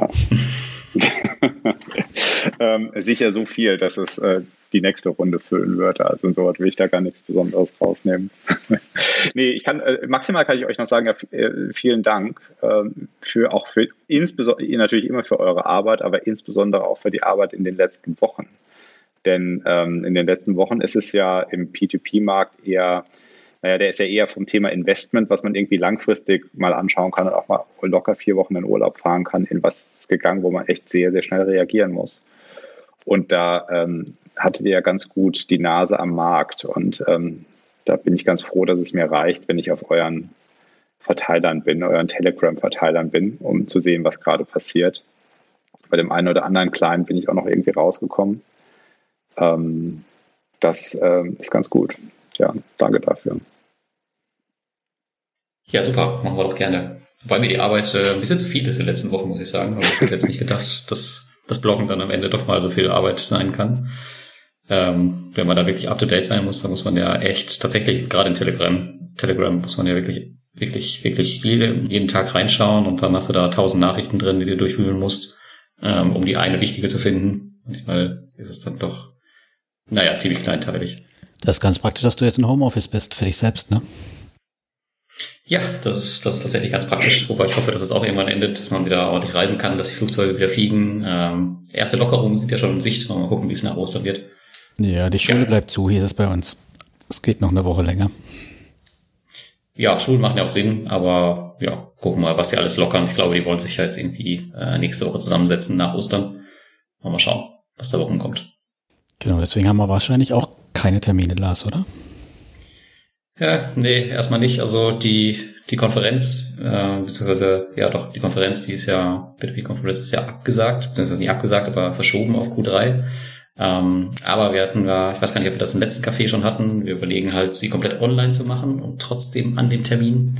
ähm, sicher so viel, dass es äh, die nächste Runde füllen würde. Also insoweit will ich da gar nichts Besonderes rausnehmen. nee, ich kann, äh, maximal kann ich euch noch sagen, äh, vielen Dank äh, für auch für insbesondere natürlich immer für eure Arbeit, aber insbesondere auch für die Arbeit in den letzten Wochen. Denn ähm, in den letzten Wochen ist es ja im P2P-Markt eher naja, der ist ja eher vom Thema Investment, was man irgendwie langfristig mal anschauen kann und auch mal locker vier Wochen in Urlaub fahren kann, in was gegangen, wo man echt sehr, sehr schnell reagieren muss. Und da ähm, hattet ihr ja ganz gut die Nase am Markt. Und ähm, da bin ich ganz froh, dass es mir reicht, wenn ich auf euren Verteilern bin, euren Telegram-Verteilern bin, um zu sehen, was gerade passiert. Bei dem einen oder anderen Kleinen bin ich auch noch irgendwie rausgekommen. Ähm, das ähm, ist ganz gut. Ja, danke dafür. Ja, super, machen wir doch gerne. Wobei mir die Arbeit äh, ein bisschen zu viel ist in den letzten Wochen, muss ich sagen. Aber ich hätte jetzt nicht gedacht, dass das Bloggen dann am Ende doch mal so viel Arbeit sein kann. Ähm, wenn man da wirklich up to date sein muss, dann muss man ja echt tatsächlich, gerade in Telegram, Telegram muss man ja wirklich, wirklich, wirklich jede, jeden Tag reinschauen und dann hast du da tausend Nachrichten drin, die du durchwühlen musst, ähm, um die eine wichtige zu finden. Manchmal ist es dann doch, naja, ziemlich kleinteilig. Das ist ganz praktisch, dass du jetzt in Homeoffice bist für dich selbst, ne? Ja, das ist, das ist tatsächlich ganz praktisch. Wobei ich hoffe, dass es auch irgendwann endet, dass man wieder ordentlich reisen kann, dass die Flugzeuge wieder fliegen. Ähm, erste Lockerungen sind ja schon in Sicht. Mal gucken, wie es nach Ostern wird. Ja, die Schule ja. bleibt zu. Hier ist es bei uns. Es geht noch eine Woche länger. Ja, Schulen machen ja auch Sinn, aber ja, gucken mal, was sie alles lockern. Ich glaube, die wollen sich ja jetzt irgendwie äh, nächste Woche zusammensetzen nach Ostern. Mal schauen, was da Wochen kommt. Genau, deswegen haben wir wahrscheinlich auch keine Termine, Lars, oder? Ja, nee, erstmal nicht. Also die, die Konferenz, äh, beziehungsweise, ja doch, die Konferenz, die ist ja, B2B-Konferenz ist ja abgesagt, beziehungsweise nicht abgesagt, aber verschoben auf Q3. Ähm, aber wir hatten da, ich weiß gar nicht, ob wir das im letzten Café schon hatten, wir überlegen halt, sie komplett online zu machen und trotzdem an dem Termin.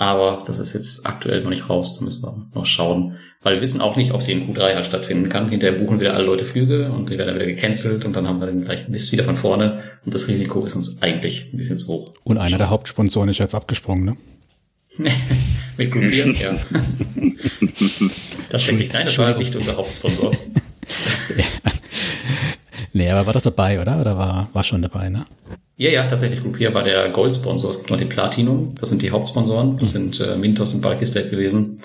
Aber das ist jetzt aktuell noch nicht raus, da müssen wir noch schauen. Weil wir wissen auch nicht, ob sie in Q3 halt stattfinden kann. Hinterher buchen wieder alle Leute Flüge und die werden dann wieder gecancelt und dann haben wir den gleichen Mist wieder von vorne. Und das Risiko ist uns eigentlich ein bisschen zu hoch. Und einer der Hauptsponsoren ist jetzt abgesprungen, ne? Mit Groupieren, ja. das denke ich. Nein, das war nicht unser Hauptsponsor. Nee, aber war doch dabei, oder? Oder war, war schon dabei, ne? Ja, ja, tatsächlich. Groupier war der Goldsponsor. Es gibt noch den Platinum. Das sind die Hauptsponsoren. Das mhm. sind äh, Mintos und Bulky State gewesen.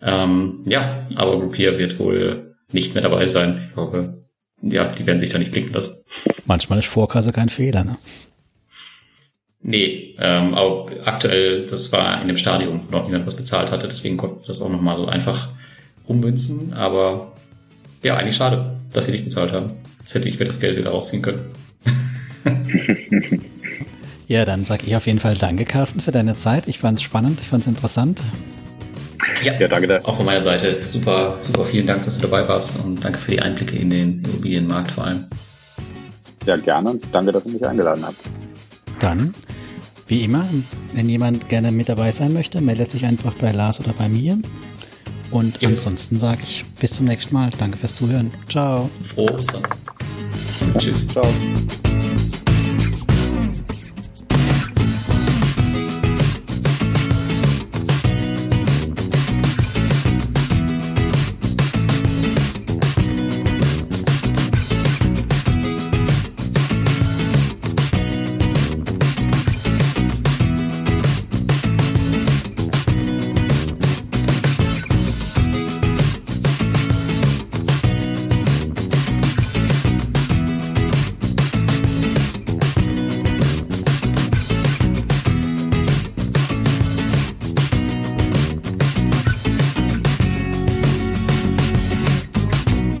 Ähm, ja, aber Groupier wird wohl nicht mehr dabei sein. Ich glaube, ja, die werden sich da nicht blicken lassen. Manchmal ist Vorkasse kein Fehler, ne? Nee, ähm, aber aktuell, das war in dem Stadium, wo noch niemand was bezahlt hatte, deswegen konnten wir das auch nochmal so einfach ummünzen. Aber ja, eigentlich schade, dass sie nicht bezahlt haben. Jetzt hätte ich mir das Geld wieder rausziehen können. ja, dann sage ich auf jeden Fall danke, Carsten, für deine Zeit. Ich fand es spannend, ich fand es interessant. Ja, ja, danke. Auch von meiner Seite super, super vielen Dank, dass du dabei warst und danke für die Einblicke in den Immobilienmarkt vor allem. Ja, gerne. Danke, dass ihr mich eingeladen habt. Dann, wie immer, wenn jemand gerne mit dabei sein möchte, meldet sich einfach bei Lars oder bei mir. Und ja. ansonsten sage ich bis zum nächsten Mal. Danke fürs Zuhören. Ciao. Frohes Ostern. Tschüss. Ciao.